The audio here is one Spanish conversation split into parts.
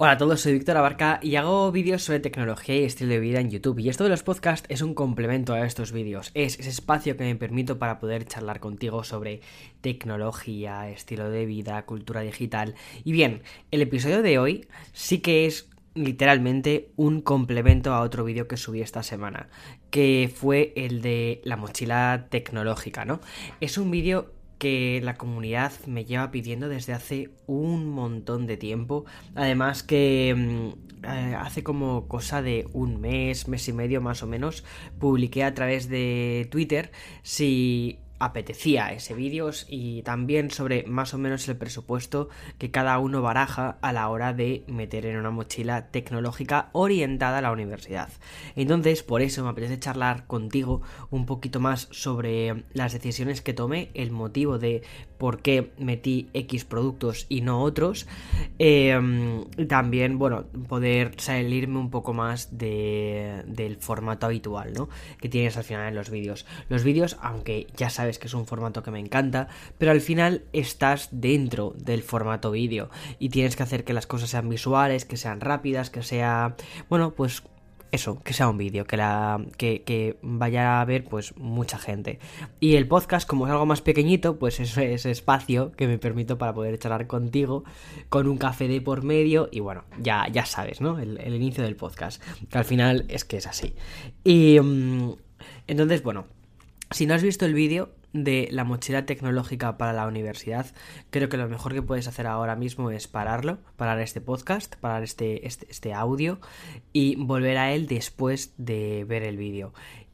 Hola a todos, soy Víctor Abarca y hago vídeos sobre tecnología y estilo de vida en YouTube. Y esto de los podcasts es un complemento a estos vídeos. Es ese espacio que me permito para poder charlar contigo sobre tecnología, estilo de vida, cultura digital. Y bien, el episodio de hoy sí que es literalmente un complemento a otro vídeo que subí esta semana, que fue el de la mochila tecnológica, ¿no? Es un vídeo que la comunidad me lleva pidiendo desde hace un montón de tiempo. Además que mm, eh, hace como cosa de un mes, mes y medio más o menos, publiqué a través de Twitter si apetecía ese vídeo y también sobre más o menos el presupuesto que cada uno baraja a la hora de meter en una mochila tecnológica orientada a la universidad. Entonces, por eso me apetece charlar contigo un poquito más sobre las decisiones que tomé, el motivo de por qué metí X productos y no otros. Em, también, bueno, poder salirme un poco más de, del formato habitual, ¿no? Que tienes al final en los vídeos. Los vídeos, aunque ya sabes que es un formato que me encanta, pero al final estás dentro del formato vídeo y tienes que hacer que las cosas sean visuales, que sean rápidas, que sea, bueno, pues eso, que sea un vídeo, que, la, que, vaya a ver pues mucha gente. Y el podcast, como es algo más pequeñito, pues es ese espacio que me permito para poder charlar contigo con un café de por medio y bueno, ya, ya sabes, ¿no? El, inicio del podcast, que al final es que es así. Y mm, entonces, bueno, si no has visto el vídeo, de la mochila tecnológica para la universidad, creo que lo mejor que puedes hacer ahora mismo es pararlo, parar este podcast, parar este, este, este audio y volver a él después de ver el vídeo.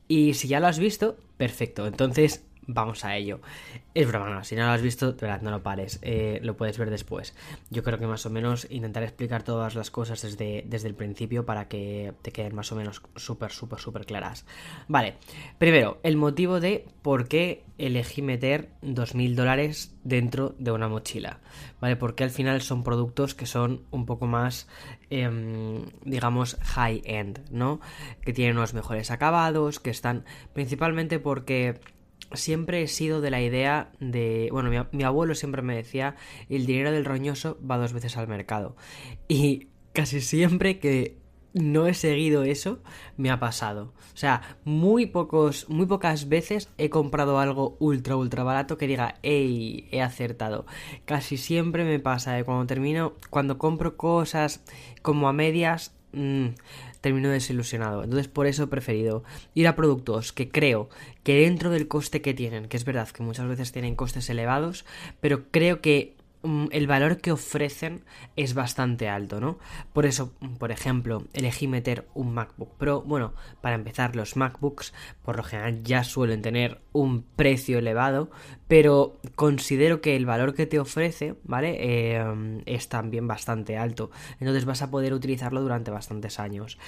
Y si ya lo has visto, perfecto. Entonces vamos a ello. Es broma, si no lo has visto, de verdad, no lo pares, eh, lo puedes ver después. Yo creo que más o menos intentaré explicar todas las cosas desde, desde el principio para que te queden más o menos súper, súper, súper claras. Vale, primero, el motivo de por qué elegí meter 2.000 dólares dentro de una mochila, ¿vale? Porque al final son productos que son un poco más, em, digamos, high-end, ¿no? Que tienen unos mejores acabados, que están principalmente porque siempre he sido de la idea de... Bueno, mi, abuelo siempre me decía, el dinero del roñoso va dos veces al mercado. Y casi siempre que no he seguido eso, me ha pasado. O sea, muy pocos, muy pocas veces he comprado algo ultra, ultra barato que diga, hey, he acertado. Casi siempre me pasa de cuando termino, cuando compro cosas como a medias, mmm, termino desilusionado. Entonces por eso he preferido ir a productos que creo que dentro del coste que tienen, que es verdad que muchas veces tienen costes elevados, pero creo que el valor que ofrecen es bastante alto, ¿no? Por eso, por ejemplo, elegí meter un MacBook Pro. Bueno, para empezar, los MacBooks por lo general ya suelen tener un precio elevado, pero considero que el valor que te ofrece, ¿vale? Eh, es también bastante alto. Entonces vas a poder utilizarlo durante bastantes años.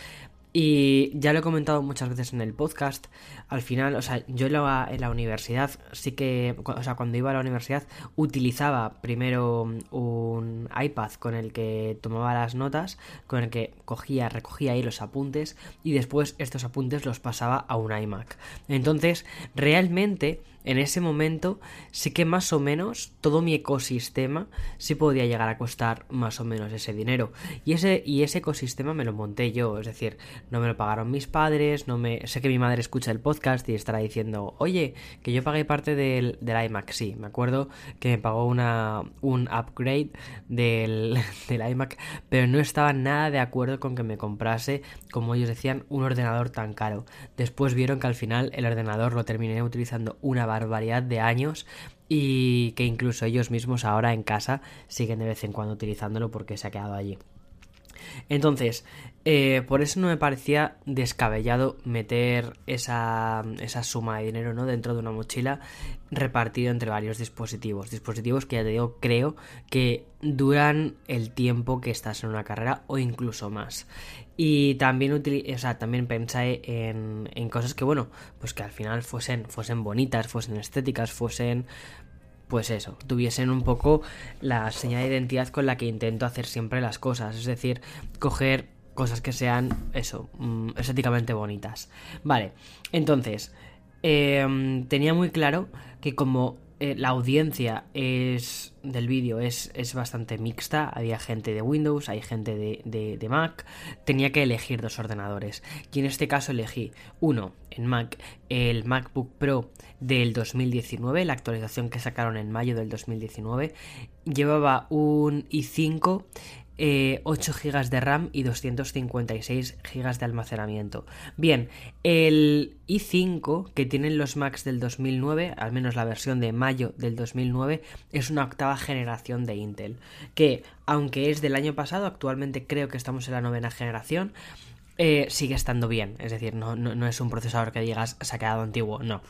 Y ya lo he comentado muchas veces en el podcast. Al final, o sea, yo en la, universidad sí que, o sea, cuando iba a la universidad utilizaba primero un iPad con el que tomaba las notas, con el que cogía, recogía ahí los apuntes y después estos apuntes los pasaba a un iMac. Entonces, realmente en ese momento sí que más o menos todo mi ecosistema sí podía llegar a costar más o menos ese dinero. Y ese, y ese ecosistema me lo monté yo, es decir, no me lo pagaron mis padres, no me. Sé que mi madre escucha el podcast y estará diciendo, oye, que yo pagué parte del, del iMac. Sí, me acuerdo que me pagó una, un upgrade del, del iMac, pero no estaba nada de acuerdo con que me comprase, como ellos decían, un ordenador tan caro. Después vieron que al final el ordenador lo terminé utilizando una barbaridad de años y que incluso ellos mismos ahora en casa siguen de vez en cuando utilizándolo porque se ha quedado allí. Entonces, eh, por eso no me parecía descabellado meter esa, esa, suma de dinero ¿no? dentro de una mochila repartido entre varios dispositivos. Dispositivos que ya te digo, creo que duran el tiempo que estás en una carrera o incluso más. Y también, o sea, también pensé en, en cosas que, bueno, pues que al final fuesen, fuesen bonitas, fuesen estéticas, fuesen pues eso, tuviesen un poco la señal de identidad con la que intento hacer siempre las cosas, es decir, coger cosas que sean eso, mm, estéticamente bonitas. Vale, entonces, em, tenía muy claro que como eh, la audiencia es del vídeo es, es, bastante mixta. Había gente de Windows, hay gente de, de, Mac. Tenía que elegir dos ordenadores. Y en este caso elegí uno en Mac, el MacBook Pro del 2019, la actualización que sacaron en mayo del 2019. Llevaba un i5 8 eh, GB de RAM y 256 GB de almacenamiento. Bien, el i5 que tienen los Macs del 2009, al menos la versión de mayo del 2009, es una octava generación de Intel, que aunque es del año pasado, actualmente creo que estamos en la novena generación, eh, sigue estando bien. Es decir, no, no es un procesador que digas se ha quedado antiguo, no.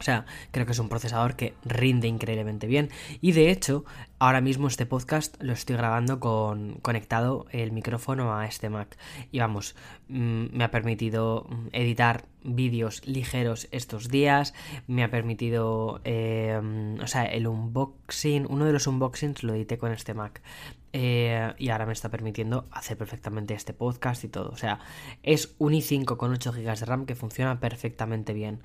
O sea, creo que es un procesador que rinde increíblemente bien. Y de hecho, ahora mismo este podcast lo estoy grabando con conectado el micrófono a este Mac. Y vamos, mm, me ha permitido mm, editar vídeos ligeros estos días. Me ha permitido, eh, o sea, el unboxing, uno de los unboxings lo edité con este Mac. Eh, y ahora me está permitiendo hacer perfectamente este podcast y todo. O sea, es un i5 con 8 GB de RAM que funciona perfectamente bien.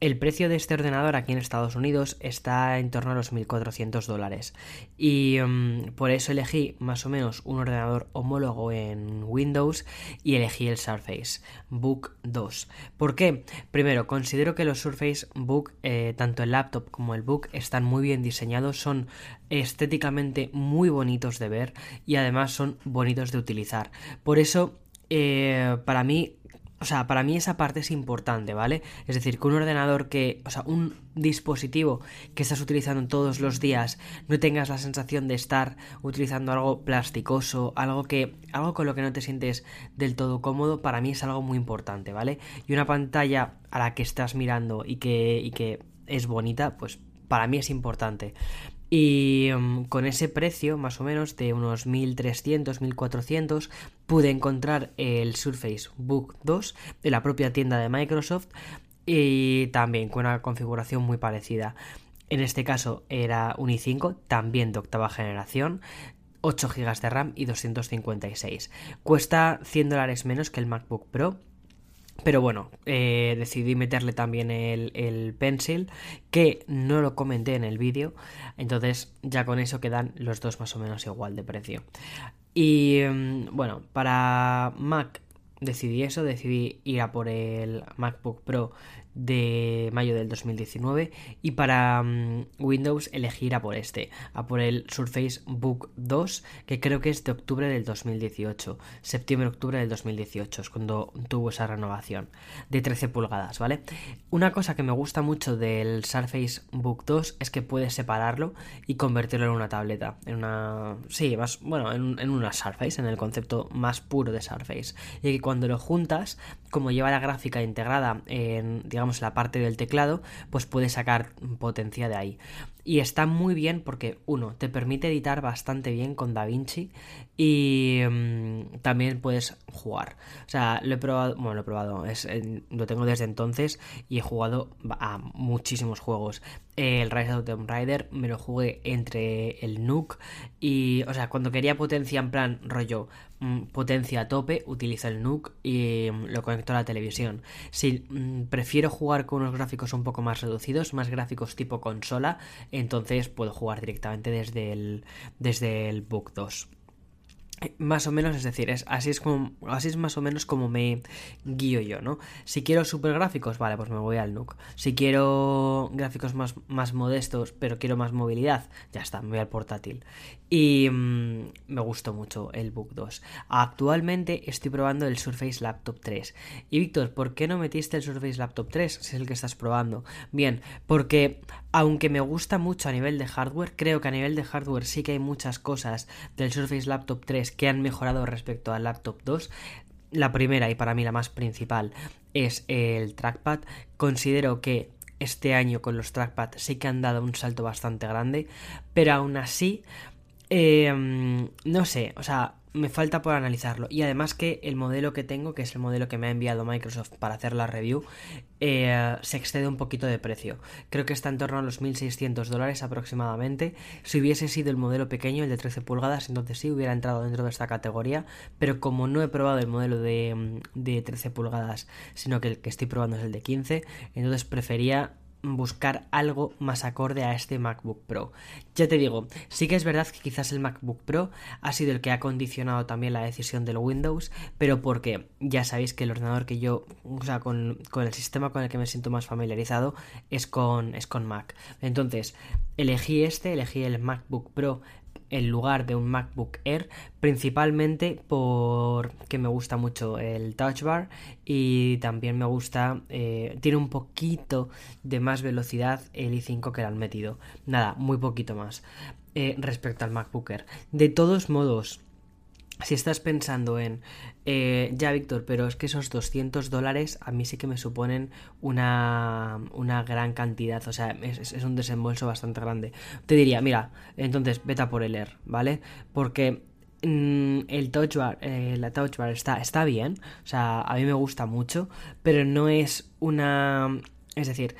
El precio de este ordenador aquí en Estados Unidos está en torno a los 1.400 dólares. Y mm, por eso elegí más o menos un ordenador homólogo en Windows y elegí el Surface Book 2. ¿Por qué? Primero, considero que los Surface Book, eh, tanto el laptop como el Book, están muy bien diseñados, son estéticamente muy bonitos de ver y además son bonitos de utilizar. Por eso, eh, para mí, o sea, para mí esa parte es importante, ¿vale? Es decir, que un ordenador que, o sea, un dispositivo que estás utilizando todos los días, no tengas la sensación de estar utilizando algo plasticoso, algo que, algo con lo que no te sientes del todo cómodo, para mí es algo muy importante, ¿vale? Y una pantalla a la que estás mirando y que, y que es bonita, pues para mí es importante. Y mm, con ese precio, más o menos, de unos 1300, 1400, pude encontrar el Surface Book 2 de la propia tienda de Microsoft y también con una configuración muy parecida. En este caso era un i5, también de octava generación, 8 GB de RAM y 256. Cuesta 100 dólares menos que el MacBook Pro pero bueno, eh, decidí meterle también el, pencil, que no lo comenté en el vídeo, entonces ya con eso quedan los dos más o menos igual de precio. Y mm, bueno, para Mac decidí eso, decidí ir a por el MacBook Pro de mayo del 2019 y para mm, Windows elegir a por este, a por el Surface Book 2 que creo que es de octubre del 2018, septiembre-octubre del 2018 es cuando tuvo esa renovación de 13 pulgadas, ¿vale? Una cosa que me gusta mucho del Surface Book 2 es que puedes separarlo y convertirlo en una tableta, en una... sí, más, bueno, en, en una Surface, en el concepto más puro de Surface y que cuando lo juntas, como lleva la gráfica integrada en, digamos, la parte del teclado, pues puedes sacar potencia de ahí. Y está muy bien porque, uno, te permite editar bastante bien con DaVinci y mm, también puedes jugar. O sea, lo he probado, bueno, lo he probado, es, lo tengo desde entonces y he jugado a muchísimos juegos. El Rise of the Tomb Raider me lo jugué entre el Nook y, o sea, cuando quería potencia en plan rollo mm, potencia a tope, utilizo el Nook y mm, lo conecto a la televisión. Si prefiero jugar con unos gráficos un poco más reducidos, más gráficos tipo consola, entonces puedo jugar directamente desde el, desde el Book 2. Más o menos, es decir, es, así, es así es más o menos como me guío yo, ¿no? Si quiero super gráficos, vale, pues me voy al NUC. Si quiero gráficos más, más modestos, pero quiero más movilidad, ya está, me voy al portátil. Y mm, me gustó mucho el Book 2. Actualmente estoy probando el Surface Laptop 3. Y Víctor, ¿por qué no metiste el Surface Laptop 3 si es el que estás probando? Bien, porque aunque me gusta mucho a nivel de hardware, creo que a nivel de hardware sí que hay muchas cosas del Surface Laptop 3 que han mejorado respecto al Laptop 2. La primera y para mí la más principal es el trackpad. Considero que este año con los trackpad sí que han dado un salto bastante grande, pero aún así, eh, no sé, o sea, me falta por analizarlo. Y además que el modelo que tengo, que es el modelo que me ha enviado Microsoft para hacer la review, eh, se excede un poquito de precio. Creo que está en torno a los 1.600 dólares aproximadamente. Si hubiese sido el modelo pequeño, el de 13 pulgadas, entonces sí hubiera entrado dentro de esta categoría. Pero como no he probado el modelo de, de 13 pulgadas, sino que el que estoy probando es el de 15, entonces prefería buscar algo más acorde a este MacBook Pro. Ya te digo, sí que es verdad que quizás el MacBook Pro ha sido el que ha condicionado también la decisión del Windows, pero porque ya sabéis que el ordenador que yo, o sea, con, con el sistema con el que me siento más familiarizado es con, es con Mac. Entonces, elegí este, elegí el MacBook Pro en lugar de un MacBook Air, principalmente porque me gusta mucho el Touch Bar y también me gusta, eh, tiene un poquito de más velocidad el i5 que le han metido. Nada, muy poquito más eh, respecto al MacBook Air. De todos modos, si estás pensando en, eh, ya Víctor, pero es que esos 200 dólares a mí sí que me suponen una, una gran cantidad, o sea, es, un desembolso bastante grande. Te diría, mira, entonces vete por el Air, ¿vale? Porque mm, el touch eh, la touch bar está, está bien, o sea, a mí me gusta mucho, pero no es una... Es decir,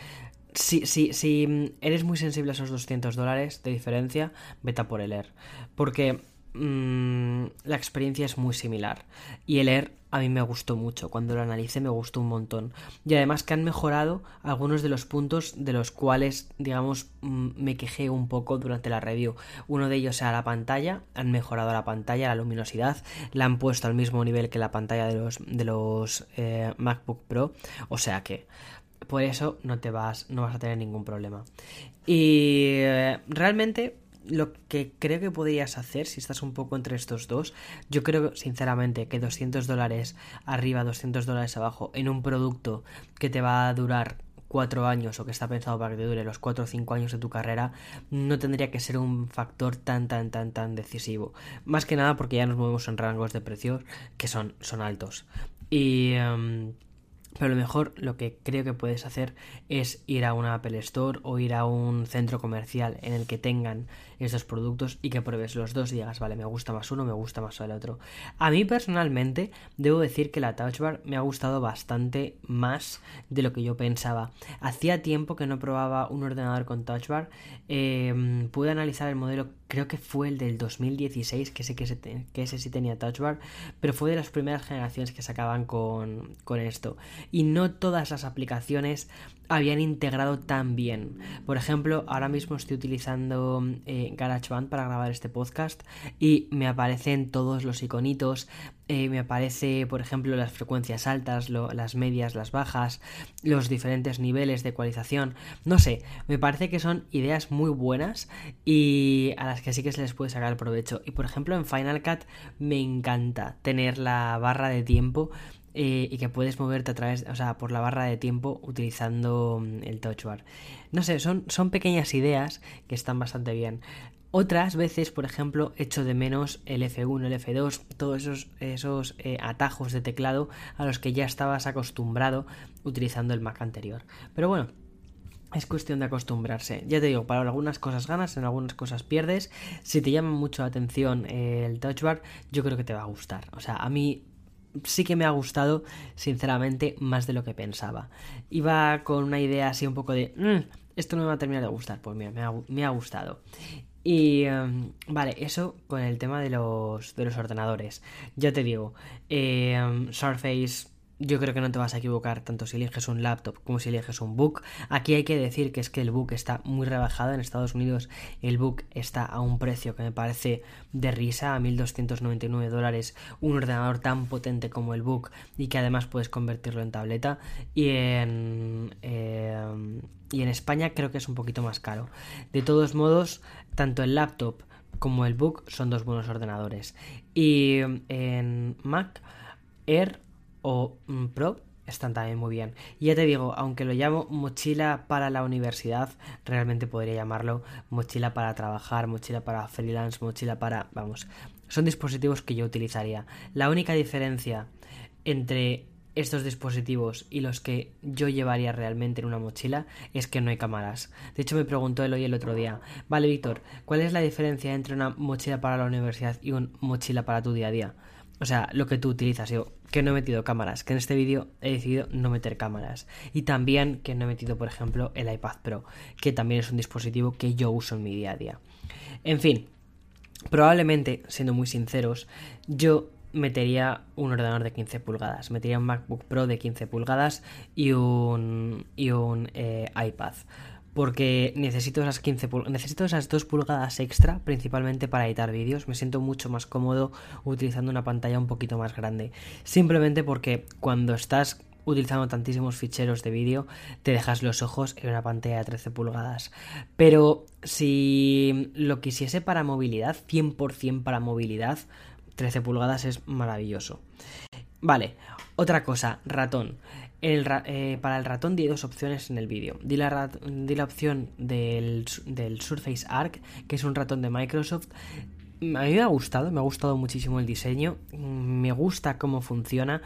si, si, si eres muy sensible a esos 200 dólares de diferencia, vete por el Air. Porque Mm, la experiencia es muy similar. Y el Air a mí me gustó mucho. Cuando lo analicé me gustó un montón. Y además que han mejorado algunos de los puntos de los cuales, digamos, mm, me quejé un poco durante la review. Uno de ellos era la pantalla. Han mejorado la pantalla, la luminosidad. La han puesto al mismo nivel que la pantalla de los, de los eh, MacBook Pro. O sea que por eso no te vas, no vas a tener ningún problema. Y eh, realmente lo que creo que podrías hacer si estás un poco entre estos dos, yo creo sinceramente que 200 dólares arriba, 200 dólares abajo en un producto que te va a durar 4 años o que está pensado para que te dure los 4 o 5 años de tu carrera, no tendría que ser un factor tan, tan, tan, tan decisivo. Más que nada porque ya nos movemos en rangos de precios que son, son altos. Y... Em, pero lo mejor lo que creo que puedes hacer es ir a una Apple Store o ir a un centro comercial en el que tengan estos productos y que pruebes los dos digas, vale, me gusta más uno, me gusta más el otro. A mí personalmente debo decir que la Touch Bar me ha gustado bastante más de lo que yo pensaba. Hacía tiempo que no probaba un ordenador con Touch Bar. Em, pude analizar el modelo, creo que fue el del 2016, que sé que ese, que sí tenía Touch Bar, pero fue de las primeras generaciones que sacaban con, con esto. Y no todas las aplicaciones habían integrado tan bien. Por ejemplo, ahora mismo estoy utilizando eh, GarageBand para grabar este podcast y me aparecen todos los iconitos. Eh, me aparece, por ejemplo, las frecuencias altas, las medias, las bajas, los diferentes niveles de ecualización. No sé, me parece que son ideas muy buenas y a las que sí que se les puede sacar provecho. Y por ejemplo, en Final Cut me encanta tener la barra de tiempo eh, y que puedes moverte a través, o sea, por la barra de tiempo utilizando mm, el touch bar. No sé, son, son pequeñas ideas que están bastante bien. Otras veces, por ejemplo, echo de menos el F1, el F2, todos esos, esos eh, atajos de teclado a los que ya estabas acostumbrado utilizando el Mac anterior. Pero bueno, es cuestión de acostumbrarse. Ya te digo, para algunas cosas ganas, en algunas cosas pierdes. Si te llama mucho la atención el touch bar, yo creo que te va a gustar. O sea, a mí sí que me ha gustado, sinceramente, más de lo que pensaba. Iba con una idea así un poco de, mm, esto no me va a terminar de gustar, pues mira, me ha, gustado. Y em, vale, eso con el tema de los, de los ordenadores. Ya te digo, eh, Surface yo creo que no te vas a equivocar tanto si eliges un laptop como si eliges un book. Aquí hay que decir que es que el book está muy rebajado. En Estados Unidos el book está a un precio que me parece de risa, a 1.299 dólares. Un ordenador tan potente como el book y que además puedes convertirlo en tableta. Y en, eh, y en España creo que es un poquito más caro. De todos modos, tanto el laptop como el book son dos buenos ordenadores. Y en Mac Air o Pro están también muy bien. Y ya te digo, aunque lo llamo mochila para la universidad, realmente podría llamarlo mochila para trabajar, mochila para freelance, mochila para... vamos, son dispositivos que yo utilizaría. La única diferencia entre estos dispositivos y los que yo llevaría realmente en una mochila es que no hay cámaras. De hecho, me preguntó él hoy el otro día, vale, Víctor, ¿cuál es la diferencia entre una mochila para la universidad y una mochila para tu día a día? O sea, lo que tú utilizas. Yo que no he metido cámaras, que en este vídeo he decidido no meter cámaras. Y también que no he metido, por ejemplo, el iPad Pro, que también es un dispositivo que yo uso en mi día a día. En fin, probablemente, siendo muy sinceros, yo metería un ordenador de 15 pulgadas. Metería un MacBook Pro de 15 pulgadas y un, y un eh, iPad. Porque necesito esas 15 necesito esas 2 pulgadas extra, principalmente para editar vídeos. Me siento mucho más cómodo utilizando una pantalla un poquito más grande. Simplemente porque cuando estás utilizando tantísimos ficheros de vídeo, te dejas los ojos en una pantalla de 13 pulgadas. Pero si lo quisiese para movilidad, 100% para movilidad, 13 pulgadas es maravilloso. Vale, otra cosa, ratón. Eh, para el ratón di dos opciones en el vídeo. Di la, opción del, Surface Arc, que es un ratón de Microsoft. A mí me ha gustado, me ha gustado muchísimo el diseño, me gusta cómo funciona,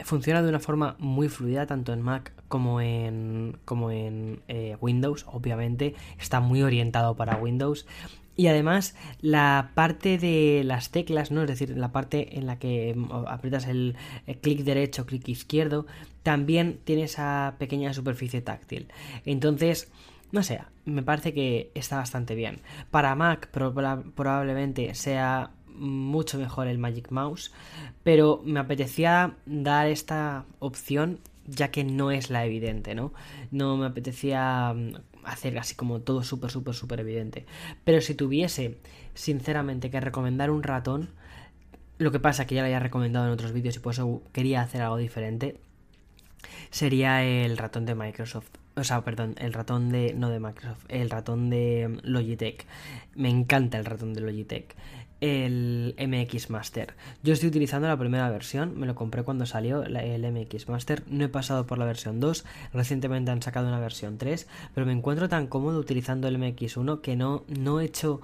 funciona de una forma muy fluida tanto en Mac como en, como en eh, Windows, obviamente está muy orientado para Windows y además la parte de las teclas, ¿no? Es decir, la parte en la que mm, aprietas el, clic derecho, clic izquierdo, también tiene esa pequeña superficie táctil. Entonces, no sé, me parece que está bastante bien. Para Mac probablemente sea mucho mejor el Magic Mouse, pero me apetecía dar esta opción ya que no es la evidente, ¿no? No me apetecía mm, hacer así como todo súper, súper, súper evidente. Pero si tuviese, sinceramente, que recomendar un ratón, lo que pasa que ya lo había recomendado en otros vídeos y por eso quería hacer algo diferente, sería el ratón de Microsoft. O sea, perdón, el ratón de. No de Microsoft, el ratón de Logitech. Me encanta el ratón de Logitech el MX Master. Yo estoy utilizando la primera versión, me lo compré cuando salió el MX Master, no he pasado por la versión 2, recientemente han sacado una versión 3, pero me encuentro tan cómodo utilizando el MX1 que no, no he hecho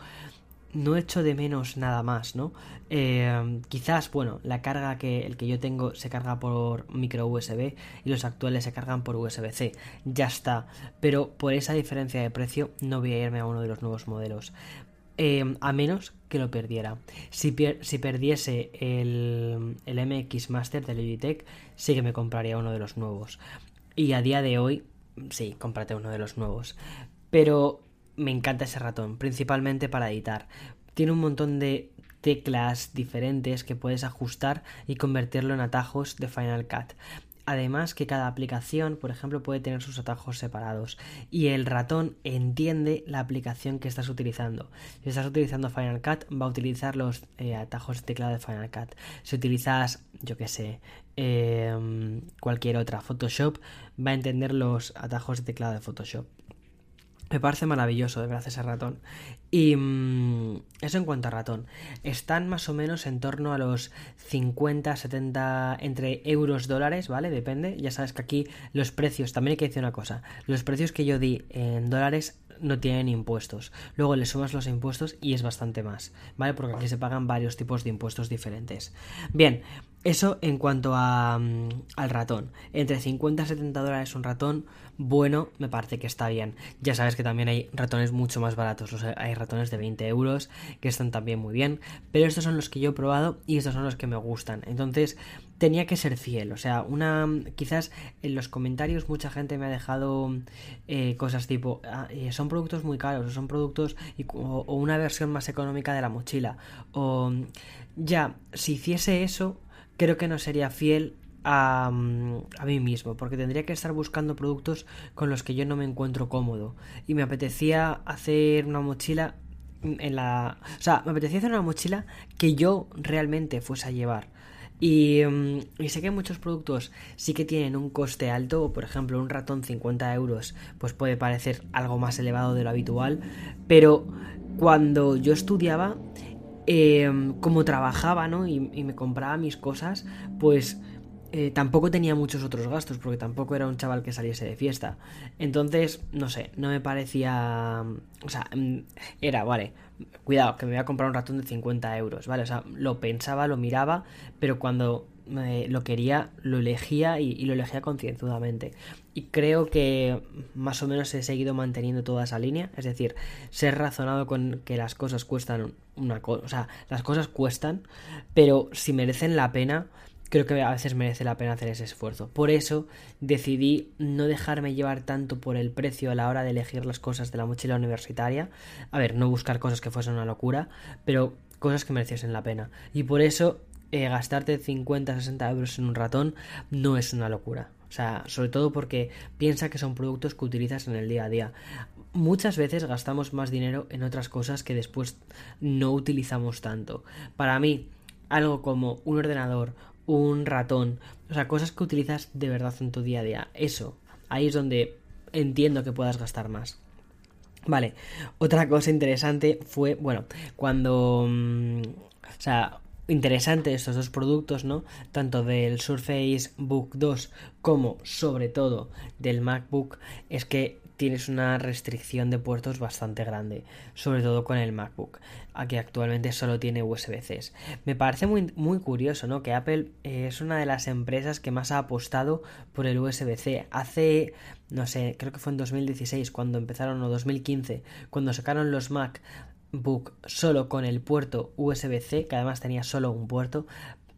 no hecho de menos nada más, ¿no? Eh, quizás, bueno, la carga que el que yo tengo se carga por micro USB y los actuales se cargan por USB-C, ya está. Pero por esa diferencia de precio no voy a irme a uno de los nuevos modelos. Em, a menos que lo perdiera. Si, si perdiese el, el, MX Master de Logitech, sí que me compraría uno de los nuevos. Y a día de hoy, sí, cómprate uno de los nuevos. Pero me encanta ese ratón, principalmente para editar. Tiene un montón de teclas diferentes que puedes ajustar y convertirlo en atajos de Final Cut. Además que cada aplicación, por ejemplo, puede tener sus atajos separados y el ratón entiende la aplicación que estás utilizando. Si estás utilizando Final Cut, va a utilizar los eh, atajos de teclado de Final Cut. Si utilizas, yo qué sé, em, cualquier otra, Photoshop, va a entender los atajos de teclado de Photoshop. Me parece maravilloso, de verdad, ese ratón. Y mm, eso en cuanto a ratón. Están más o menos en torno a los 50, 70, entre euros, dólares, ¿vale? Depende. Ya sabes que aquí los precios, también hay que decir una cosa. Los precios que yo di en dólares no tienen impuestos. Luego le sumas los impuestos y es bastante más, ¿vale? Porque aquí se pagan varios tipos de impuestos diferentes. Bien, eso en cuanto a, mm, al ratón. Entre 50 y 70 dólares un ratón, bueno, me parece que está bien. Ya sabes que también hay ratones mucho más baratos. O sea, hay ratones de 20 euros que están también muy bien. Pero estos son los que yo he probado y estos son los que me gustan. Entonces, tenía que ser fiel. O sea, una. Quizás en los comentarios mucha gente me ha dejado eh, cosas tipo. Ah, eh, son productos muy caros. O son productos. o una versión más económica de la mochila. O. Ya, si hiciese eso, creo que no sería fiel a, mm, a, mí mismo, porque tendría que estar buscando productos con los que yo no me encuentro cómodo. Y me apetecía hacer una mochila en la... O sea, me apetecía hacer una mochila que yo realmente fuese a llevar. Y, mm, y, sé que muchos productos sí que tienen un coste alto, por ejemplo un ratón 50 euros, pues puede parecer algo más elevado de lo habitual, pero cuando yo estudiaba eh, como trabajaba, ¿no? Y, me compraba mis cosas, pues eh, tampoco tenía muchos otros gastos, porque tampoco era un chaval que saliese de fiesta. Entonces, no sé, no me parecía... O sea, mm, era, vale, cuidado, que me voy a comprar un ratón de 50 euros, ¿vale? O sea, lo pensaba, lo miraba, pero cuando lo quería, lo elegía y, lo elegía concienzudamente. Y creo que más o menos he seguido manteniendo toda esa línea, es decir, ser razonado con que las cosas cuestan una cosa, o sea, las cosas cuestan, pero si merecen la pena, creo que a veces merece la pena hacer ese esfuerzo. Por eso decidí no dejarme llevar tanto por el precio a la hora de elegir las cosas de la mochila universitaria. A ver, no buscar cosas que fuesen una locura, pero cosas que mereciesen la pena. Y por eso eh, gastarte 50, 60 euros en un ratón no es una locura. O sea, sobre todo porque piensa que son productos que utilizas en el día a día. Muchas veces gastamos más dinero en otras cosas que después no utilizamos tanto. Para mí, algo como un ordenador, un ratón, o sea, cosas que utilizas de verdad en tu día a día. Eso, ahí es donde entiendo que puedas gastar más. Vale, otra cosa interesante fue, bueno, cuando... Mm, o sea, interesante estos dos productos, ¿no? Tanto del Surface Book 2 como sobre todo del MacBook es que tienes una restricción de puertos bastante grande, sobre todo con el MacBook, aquí actualmente solo tiene USB-C. Me parece muy, muy curioso, ¿no? Que Apple es una de las empresas que más ha apostado por el USB-C. Hace, no sé, creo que fue en 2016 cuando empezaron, o 2015, cuando sacaron los MacBook solo con el puerto USB-C, que además tenía solo un puerto,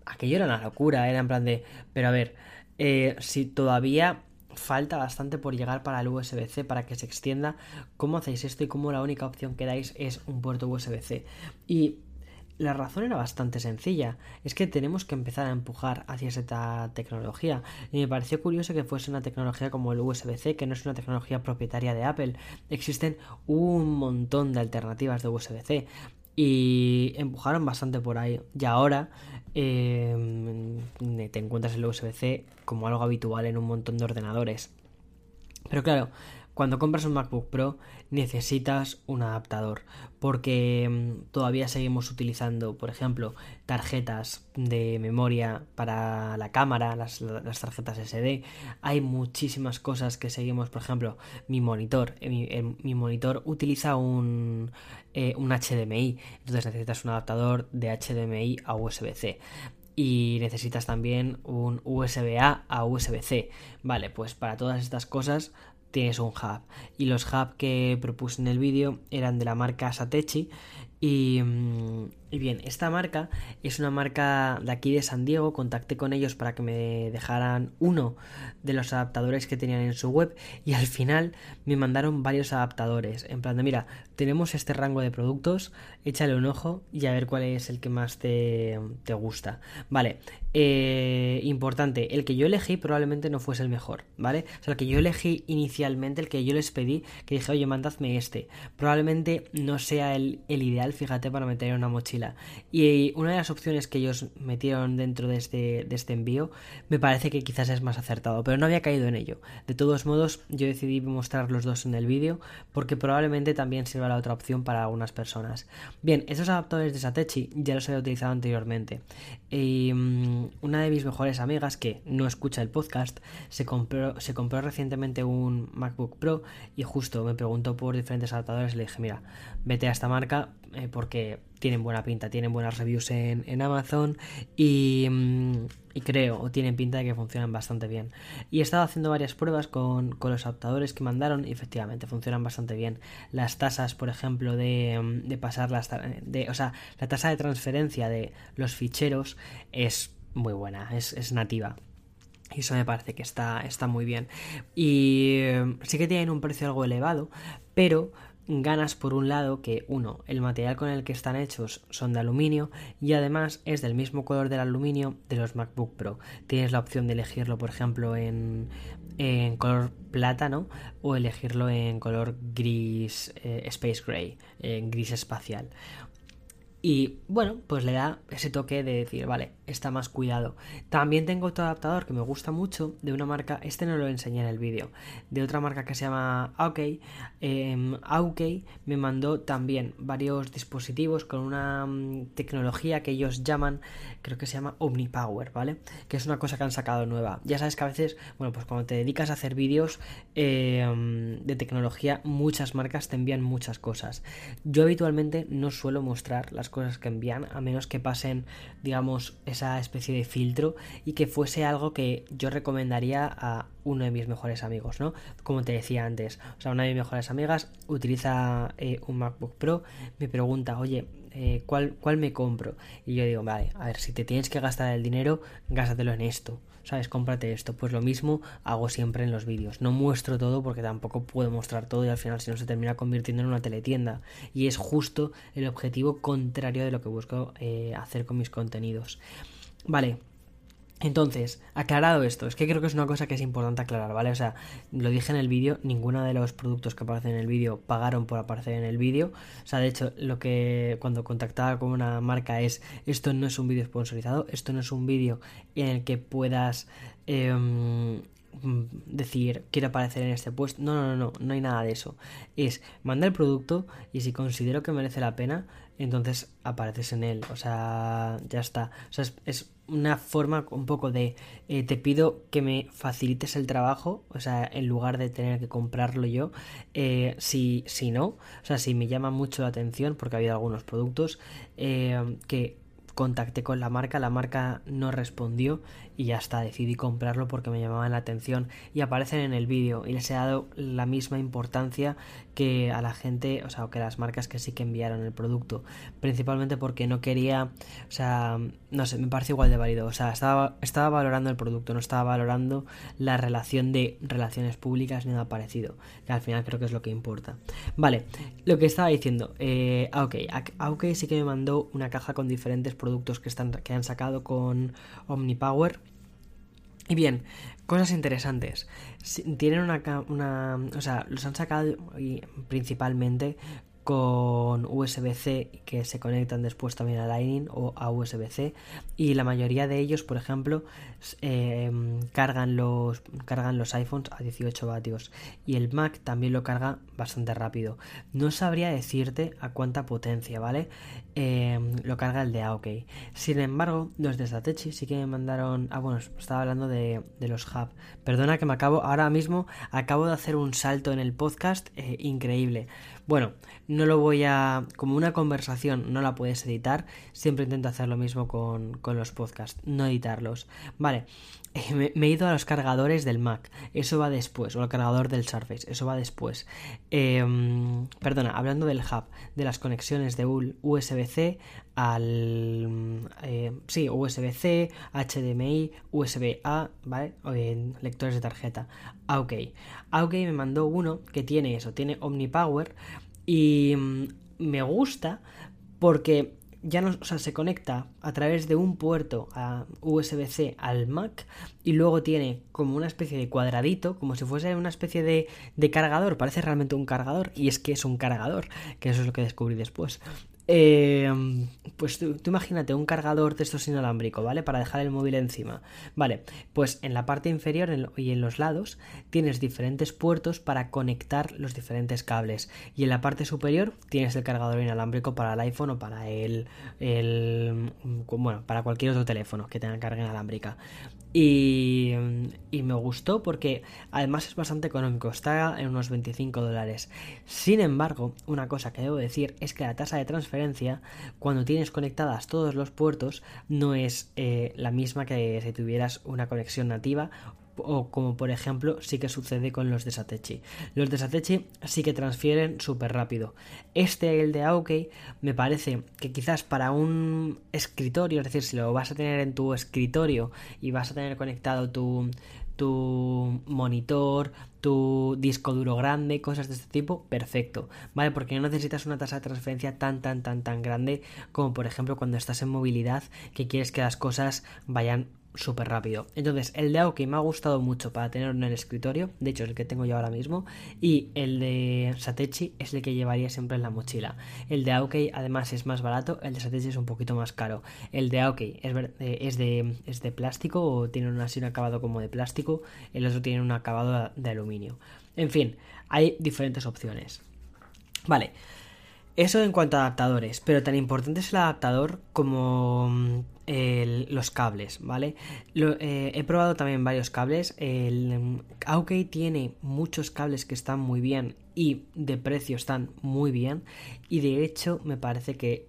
aquello era una locura, era en plan de, pero a ver, eh, si todavía falta bastante por llegar para el USB-C para que se extienda. ¿Cómo hacéis esto y cómo la única opción que dais es un puerto USB-C? Y la razón era bastante sencilla, es que tenemos que empezar a empujar hacia esta tecnología. Y me pareció curioso que fuese una tecnología como el USB-C, que no es una tecnología propietaria de Apple. Existen un montón de alternativas de USB-C y empujaron bastante por ahí. Y ahora eh, te encuentras el USB-C como algo habitual en un montón de ordenadores. Pero claro, cuando compras un MacBook Pro necesitas un adaptador porque mm, todavía seguimos utilizando, por ejemplo, tarjetas de memoria para la cámara, las, tarjetas SD. Hay muchísimas cosas que seguimos, por ejemplo, mi monitor. Eh, mi, monitor utiliza un, eh, un HDMI, entonces necesitas un adaptador de HDMI a USB-C y necesitas también un USB-A a USB-C. Vale, pues para todas estas cosas tienes un hub. Y los hubs que propuse en el vídeo eran de la marca Satechi y, mm, y, bien, esta marca es una marca de aquí de San Diego. Contacté con ellos para que me dejaran uno de los adaptadores que tenían en su web. Y al final me mandaron varios adaptadores. En plan de, mira, tenemos este rango de productos, échale un ojo y a ver cuál es el que más te, te gusta. Vale, eh, importante, el que yo elegí probablemente no fuese el mejor, ¿vale? O sea, el que yo elegí inicialmente, el que yo les pedí, que dije, oye, mandadme este. Probablemente no sea el, el ideal fíjate, para meter en una mochila. Y una de las opciones que ellos metieron dentro de este, de este envío me parece que quizás es más acertado, pero no había caído en ello. De todos modos, yo decidí mostrar los dos en el vídeo porque probablemente también sirva la otra opción para algunas personas. Bien, estos adaptadores de Satechi ya los había utilizado anteriormente. Y mm, una de mis mejores amigas, que no escucha el podcast, se compró, se compró recientemente un MacBook Pro y justo me preguntó por diferentes adaptadores y le dije, mira, vete a esta marca, eh, porque tienen buena pinta, tienen buenas reviews en, Amazon y, mm, y, creo, o tienen pinta de que funcionan bastante bien. Y he estado haciendo varias pruebas con, los adaptadores que mandaron y efectivamente funcionan bastante bien. Las tasas, por ejemplo, de, mm, de pasar las... De, o sea, la tasa de transferencia de los ficheros es muy buena, es, es nativa. Y eso me parece que está, está muy bien. Y mm, sí que tienen un precio algo elevado, pero ganas por un lado que uno, el material con el que están hechos son de aluminio y además es del mismo color del aluminio de los MacBook Pro. Tienes la opción de elegirlo, por ejemplo, en, en color plátano o elegirlo en color gris eh, space gray, gris espacial. Y bueno, pues le da ese toque de decir, vale, está más cuidado. También tengo otro adaptador que me gusta mucho de una marca, este no lo enseñé en el vídeo, de otra marca que se llama Aukey. Eh, me mandó también varios dispositivos con una mm, tecnología que ellos llaman, creo que se llama OmniPower, ¿vale? Que es una cosa que han sacado nueva. Ya sabes que a veces, bueno, pues cuando te dedicas a hacer vídeos em, de tecnología, muchas marcas te envían muchas cosas. Yo habitualmente no suelo mostrar las cosas que envían, a menos que pasen, digamos, esa especie de filtro y que fuese algo que yo recomendaría a uno de mis mejores amigos, ¿no? Como te decía antes, o sea, una de mis mejores amigas utiliza eh, un MacBook Pro, me pregunta, oye, eh, ¿cuál, ¿cuál me compro? Y yo digo, vale, a ver, si te tienes que gastar el dinero, gástatelo en esto. ¿Sabes? Cómprate esto. Pues lo mismo hago siempre en los vídeos. No muestro todo porque tampoco puedo mostrar todo y al final si no se termina convirtiendo en una teletienda. Y es justo el objetivo contrario de lo que busco eh, hacer con mis contenidos. Vale, entonces, aclarado esto, es que creo que es una cosa que es importante aclarar, ¿vale? O sea, lo dije en el vídeo, ninguno de los productos que aparecen en el vídeo pagaron por aparecer en el vídeo. O sea, de hecho, lo que cuando contactaba con una marca es, esto no es un vídeo sponsorizado, esto no es un vídeo en el que puedas em, decir, quiero aparecer en este puesto. No, no, no, no, no hay nada de eso. Es, manda el producto y si considero que merece la pena, entonces apareces en él. O sea, ya está. O sea, es, una forma un poco de eh, te pido que me facilites el trabajo, o sea, en lugar de tener que comprarlo yo, eh, si, si no, o sea, si me llama mucho la atención, porque ha habido algunos productos eh, que contacté con la marca, la marca no respondió y ya está, decidí comprarlo porque me llamaban la atención y aparecen en el vídeo y les he dado la misma importancia que a la gente, o sea, que las marcas que sí que enviaron el producto, principalmente porque no quería, o sea, no sé, me parece igual de válido, o sea, estaba, estaba valorando el producto, no estaba valorando la relación de relaciones públicas ni nada parecido, que al final creo que es lo que importa. Vale, lo que estaba diciendo, eh, ah, ok, ah, sí que me mandó una caja con diferentes productos que, están, que han sacado con OmniPower y bien, cosas interesantes. Tienen una, una, O sea, los han sacado principalmente con USB-C que se conectan después también a Lightning o a USB-C y la mayoría de ellos por ejemplo em, cargan los cargan los iPhones a 18 vatios. Y el Mac también lo carga bastante rápido. No sabría decirte a cuánta potencia vale em, lo carga el de AOK sin embargo los de Satechi sí que me mandaron ah bueno estaba hablando de, los hub. Perdona que me acabo ahora mismo acabo de hacer un salto en el podcast eh, increíble bueno, no lo voy a... como una conversación no la puedes editar, siempre intento hacer lo mismo con, los podcasts, no editarlos. Vale, eh, me, he ido a los cargadores del Mac, eso va después, o al cargador del Surface, eso va después. Em, perdona, hablando del hub, de las conexiones de USB-C al... Eh, sí, USB-C, HDMI, USB-A, ¿vale? O en lectores de tarjeta. Ah, ok. Ok me mandó uno que tiene eso, tiene OmniPower y mm, me gusta porque ya no, o sea, se conecta a través de un puerto a USB-C al Mac y luego tiene como una especie de cuadradito, como si fuese una especie de, de, cargador, parece realmente un cargador y es que es un cargador, que eso es lo que descubrí después. Eh, pues tú, imagínate un cargador de estos inalámbrico, ¿vale? Para dejar el móvil encima. Vale, pues en la parte inferior y en los lados tienes diferentes puertos para conectar los diferentes cables. Y en la parte superior tienes el cargador inalámbrico para el iPhone o para el, el bueno, para cualquier otro teléfono que tenga carga inalámbrica. Y, me gustó porque además es bastante económico, está en unos 25 dólares. Sin embargo, una cosa que debo decir es que la tasa de transferencia, cuando tienes conectadas todos los puertos, no es eh, la misma que si tuvieras una conexión nativa o como por ejemplo sí que sucede con los de Satechi. Los de Satechi sí que transfieren súper rápido. Este, el de Aokei, me parece que quizás para un escritorio, es decir, si lo vas a tener en tu escritorio y vas a tener conectado tu, tu monitor, tu disco duro grande, cosas de este tipo, perfecto, ¿vale? Porque no necesitas una tasa de transferencia tan, tan, tan, tan grande como por ejemplo cuando estás en movilidad que quieres que las cosas vayan súper rápido. Entonces, el de Aoki me ha gustado mucho para tenerlo en el escritorio, de hecho es el que tengo yo ahora mismo, y el de Satechi es el que llevaría siempre en la mochila. El de Aoki además es más barato, el de Satechi es un poquito más caro. El de Aoki es, eh, es, de, es de plástico o tiene un, así un acabado como de plástico, el otro tiene un acabado de aluminio. En fin, hay diferentes opciones. Vale, eso en cuanto a adaptadores, pero tan importante es el adaptador como los cables, ¿vale? Eh, he probado también varios cables. El mm, Aukey tiene muchos cables que están muy bien y de precio están muy bien. Y de hecho me parece que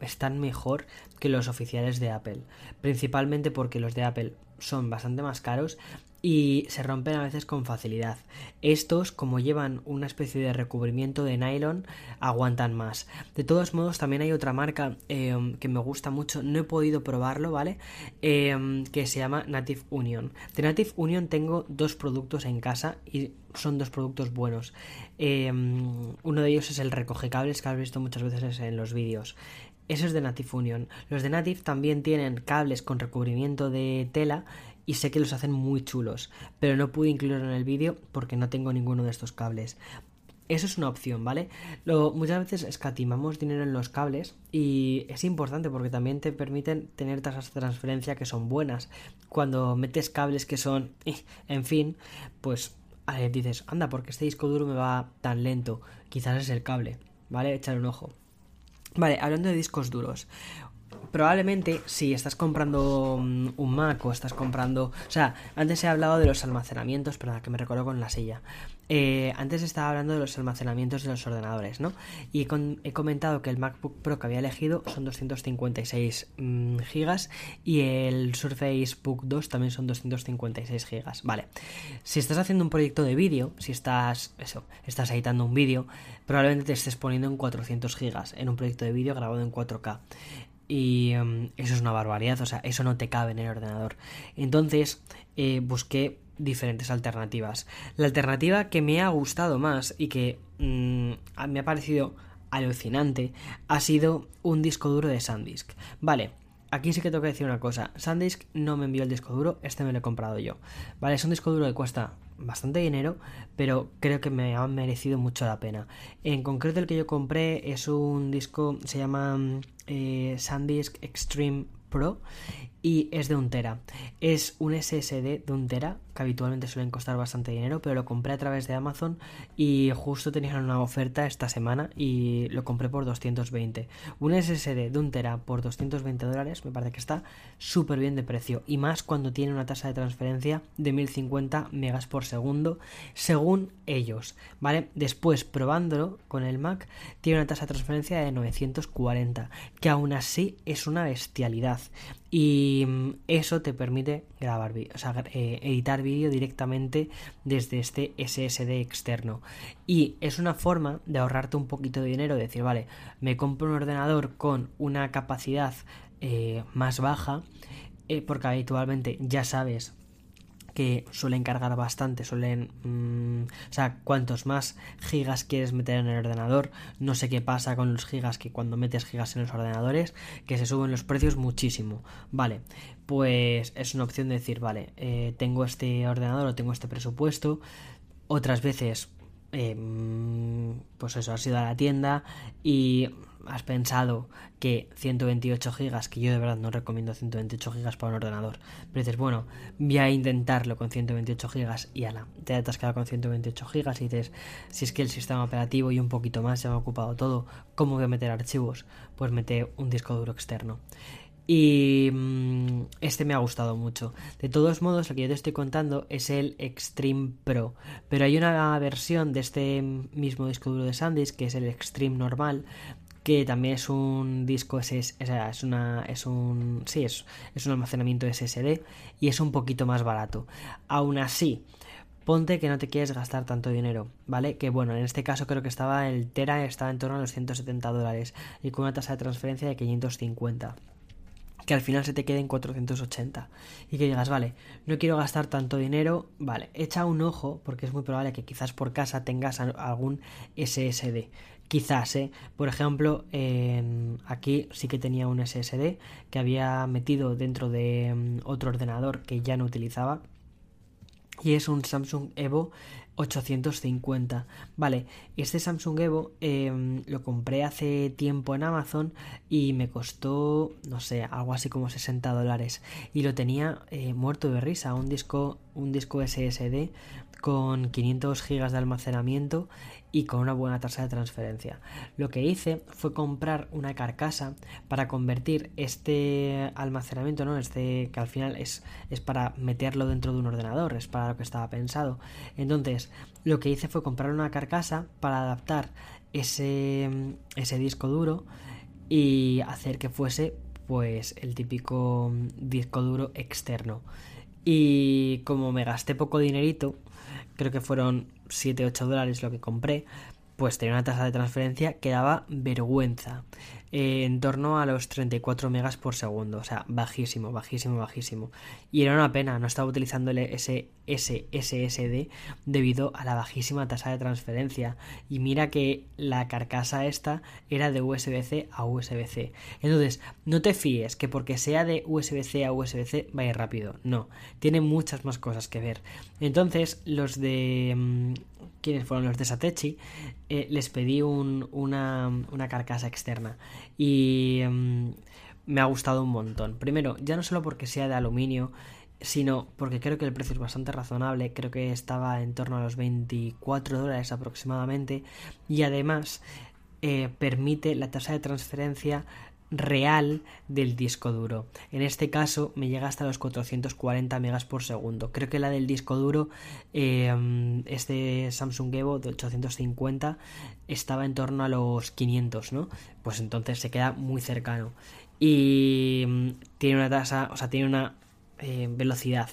están mejor que los oficiales de Apple. Principalmente porque los de Apple son bastante más caros y se rompen a veces con facilidad. Estos, como llevan una especie de recubrimiento de nylon, aguantan más. De todos modos, también hay otra marca em, que me gusta mucho, no he podido probarlo, ¿vale? Em, que se llama Native Union. De Native Union tengo dos productos en casa y son dos productos buenos. Em, uno de ellos es el recoge cables que has visto muchas veces en los vídeos. Eso es de Native Union. Los de Native también tienen cables con recubrimiento de tela y sé que los hacen muy chulos, pero no pude incluirlo en el vídeo porque no tengo ninguno de estos cables. Eso es una opción, ¿vale? Lo, muchas veces escatimamos dinero en los cables y es importante porque también te permiten tener tasas de transferencia que son buenas. Cuando metes cables que son, en fin, pues dices, anda, porque este disco duro me va tan lento. Quizás es el cable, ¿vale? Echar un ojo. Vale, hablando de discos duros probablemente si estás comprando mm, un Mac o estás comprando... O sea, antes he hablado de los almacenamientos, perdón, que me recuerdo con la silla. Eh, antes estaba hablando de los almacenamientos de los ordenadores, ¿no? Y he comentado que el MacBook Pro que había elegido son 256 mm, gigas y el Surface Book 2 también son 256 gigas. Vale. Si estás haciendo un proyecto de vídeo, si estás, eso, estás editando un vídeo, probablemente te estés poniendo en 400 gigas en un proyecto de vídeo grabado en 4K. Y em, eso es una barbaridad, o sea, eso no te cabe en el ordenador. Entonces eh, busqué diferentes alternativas. La alternativa que me ha gustado más y que mm, me ha parecido alucinante ha sido un disco duro de SanDisk. Vale, aquí sí que tengo que decir una cosa. SanDisk no me envió el disco duro, este me lo he comprado yo. Vale, es un disco duro que cuesta bastante dinero, pero creo que me ha merecido mucho la pena. En concreto el que yo compré es un disco, se llama eh, SanDisk Extreme Y es de un tera. Es un SSD de un tera que habitualmente suelen costar bastante dinero, pero lo compré a través de Amazon y justo tenían una oferta esta semana y lo compré por 220. Un SSD de un tera por 220 dólares me parece que está súper bien de precio y más cuando tiene una tasa de transferencia de 1050 megas por segundo según ellos, ¿vale? Después probándolo con el Mac tiene una tasa de transferencia de 940 que aún así es una bestialidad y mm, eso te permite grabar, o sea, eh, editar vídeo directamente desde este SSD externo. Y es una forma de ahorrarte un poquito de dinero, decir, vale, me compro un ordenador con una capacidad eh, más baja, eh, porque habitualmente ya sabes que suelen cargar bastante, suelen... Mm, o sea, cuantos más gigas quieres meter en el ordenador, no sé qué pasa con los gigas que cuando metes gigas en los ordenadores, que se suben los precios muchísimo. Vale, pues es una opción de decir, vale, eh, tengo este ordenador o tengo este presupuesto. Otras veces, eh, mm, pues eso, has ido a la tienda y has pensado que 128 gigas, que yo de verdad no recomiendo 128 gigas para un ordenador, pero dices, bueno, voy a intentarlo con 128 gigas y ala, te has atascado con 128 gigas y dices, si es que el sistema operativo y un poquito más se me ha ocupado todo, ¿cómo voy a meter archivos? Pues mete un disco duro externo. Y mm, este me ha gustado mucho. De todos modos, lo que yo te estoy contando es el Extreme Pro. Pero hay una versión de este mismo disco duro de SanDisk, que es el Extreme normal, que también es un disco es, es una es un sí es, es un almacenamiento SSD y es un poquito más barato aún así ponte que no te quieres gastar tanto dinero, ¿vale? Que bueno, en este caso creo que estaba el Tera estaba en torno a los 170 dólares y con una tasa de transferencia de 550 que al final se te quede en 480 y que digas, vale, no quiero gastar tanto dinero, vale, echa un ojo porque es muy probable que quizás por casa tengas algún SSD. Quizás, ¿eh? Por ejemplo, aquí sí que tenía un SSD que había metido dentro de mm, otro ordenador que ya no utilizaba. Y es un Samsung Evo 850. Vale, este Samsung Evo em, lo compré hace tiempo en Amazon y me costó, no sé, algo así como 60 dólares. Y lo tenía eh, muerto de risa, un disco, un disco SSD con 500 gigas de almacenamiento y con una buena tasa de transferencia. Lo que hice fue comprar una carcasa para convertir este almacenamiento, ¿no? Este que al final es, es para meterlo dentro de un ordenador, es para lo que estaba pensado. Entonces, lo que hice fue comprar una carcasa para adaptar ese, ese disco duro y hacer que fuese pues el típico disco duro externo. Y como me gasté poco dinerito, creo que fueron 7-8 dólares lo que compré, pues tenía una tasa de transferencia que daba vergüenza. Eh, en torno a los 34 megas por segundo, o sea, bajísimo, bajísimo, bajísimo. Y era una pena, no estaba utilizando ese SSD debido a la bajísima tasa de transferencia. Y mira que la carcasa esta era de USB-C a USB-C. Entonces, no te fíes que porque sea de USB-C a USB-C vaya rápido. No, tiene muchas más cosas que ver. Entonces, los de... Mm, ¿Quiénes fueron los de Satechi? Eh, les pedí una, una carcasa externa y mm, me ha gustado un montón. Primero, ya no solo porque sea de aluminio, sino porque creo que el precio es bastante razonable, creo que estaba en torno a los 24 dólares aproximadamente y además eh, permite la tasa de transferencia real del disco duro. En este caso me llega hasta los 440 megas por segundo. Creo que la del disco duro, eh, este Samsung Evo de 850, estaba en torno a los 500, ¿no? Pues entonces se queda muy cercano. Y mm, tiene una tasa, o sea, tiene una eh, velocidad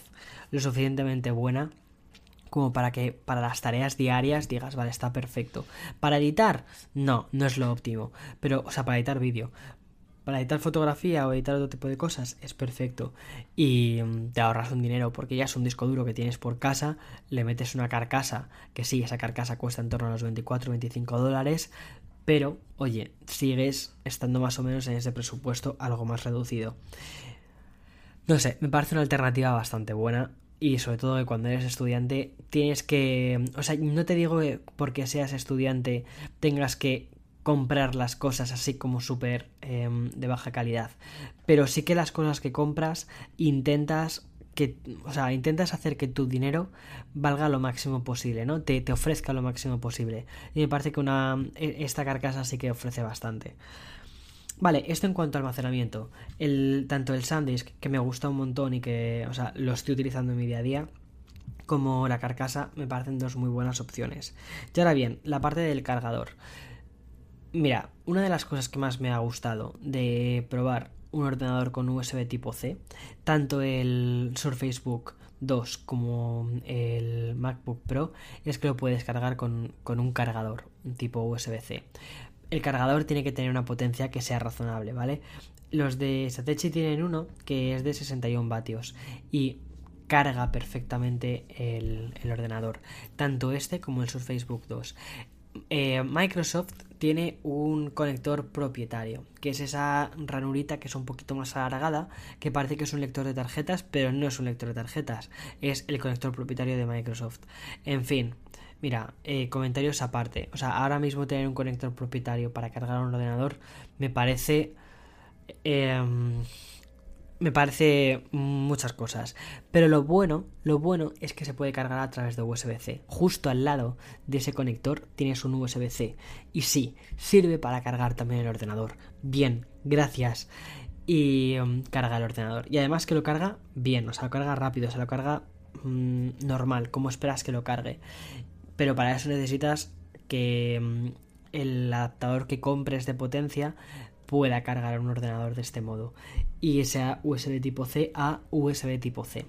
lo suficientemente buena como para que para las tareas diarias digas, vale, está perfecto. Para editar, no, no es lo óptimo. Pero, o sea, para editar vídeo para editar fotografía o editar otro tipo de cosas es perfecto y mm, te ahorras un dinero porque ya es un disco duro que tienes por casa, le metes una carcasa, que sí, esa carcasa cuesta en torno a los 24-25 dólares, pero oye, sigues estando más o menos en ese presupuesto algo más reducido. No sé, me parece una alternativa bastante buena y sobre todo que cuando eres estudiante tienes que, o sea, no te digo que porque seas estudiante tengas que comprar las cosas así como súper em, de baja calidad. Pero sí que las cosas que compras intentas que, o sea, intentas hacer que tu dinero valga lo máximo posible, ¿no? Te, ofrezca lo máximo posible. Y me parece que una, e, esta carcasa sí que ofrece bastante. Vale, esto en cuanto a almacenamiento. El, tanto el SanDisk, que me gusta un montón y que, o sea, lo estoy utilizando en mi día a día, como la carcasa, me parecen dos muy buenas opciones. Y ahora bien, la parte del cargador. Mira, una de las cosas que más me ha gustado de probar un ordenador con USB tipo C, tanto el Surface Book 2 como el MacBook Pro, es que lo puedes cargar con, un cargador tipo USB-C. El cargador tiene que tener una potencia que sea razonable, ¿vale? Los de Satechi tienen uno que es de 61 vatios y carga perfectamente el, el, ordenador, tanto este como el Surface Book 2. Eh, Microsoft tiene un conector propietario, que es esa ranurita que es un poquito más alargada, que parece que es un lector de tarjetas, pero no es un lector de tarjetas, es el conector propietario de Microsoft. En fin, mira, eh, comentarios aparte. O sea, ahora mismo tener un conector propietario para cargar un ordenador me parece... Em, me parece muchas cosas. Pero lo bueno, lo bueno es que se puede cargar a través de USB-C. Justo al lado de ese conector tienes un USB-C. Y sí, sirve para cargar también el ordenador. Bien, gracias. Y um, carga el ordenador. Y además que lo carga bien, o sea, lo carga rápido, se lo carga mm, normal, como esperas que lo cargue. Pero para eso necesitas que mm, el adaptador que compres de potencia pueda cargar un ordenador de este modo y sea USB tipo C a USB tipo C.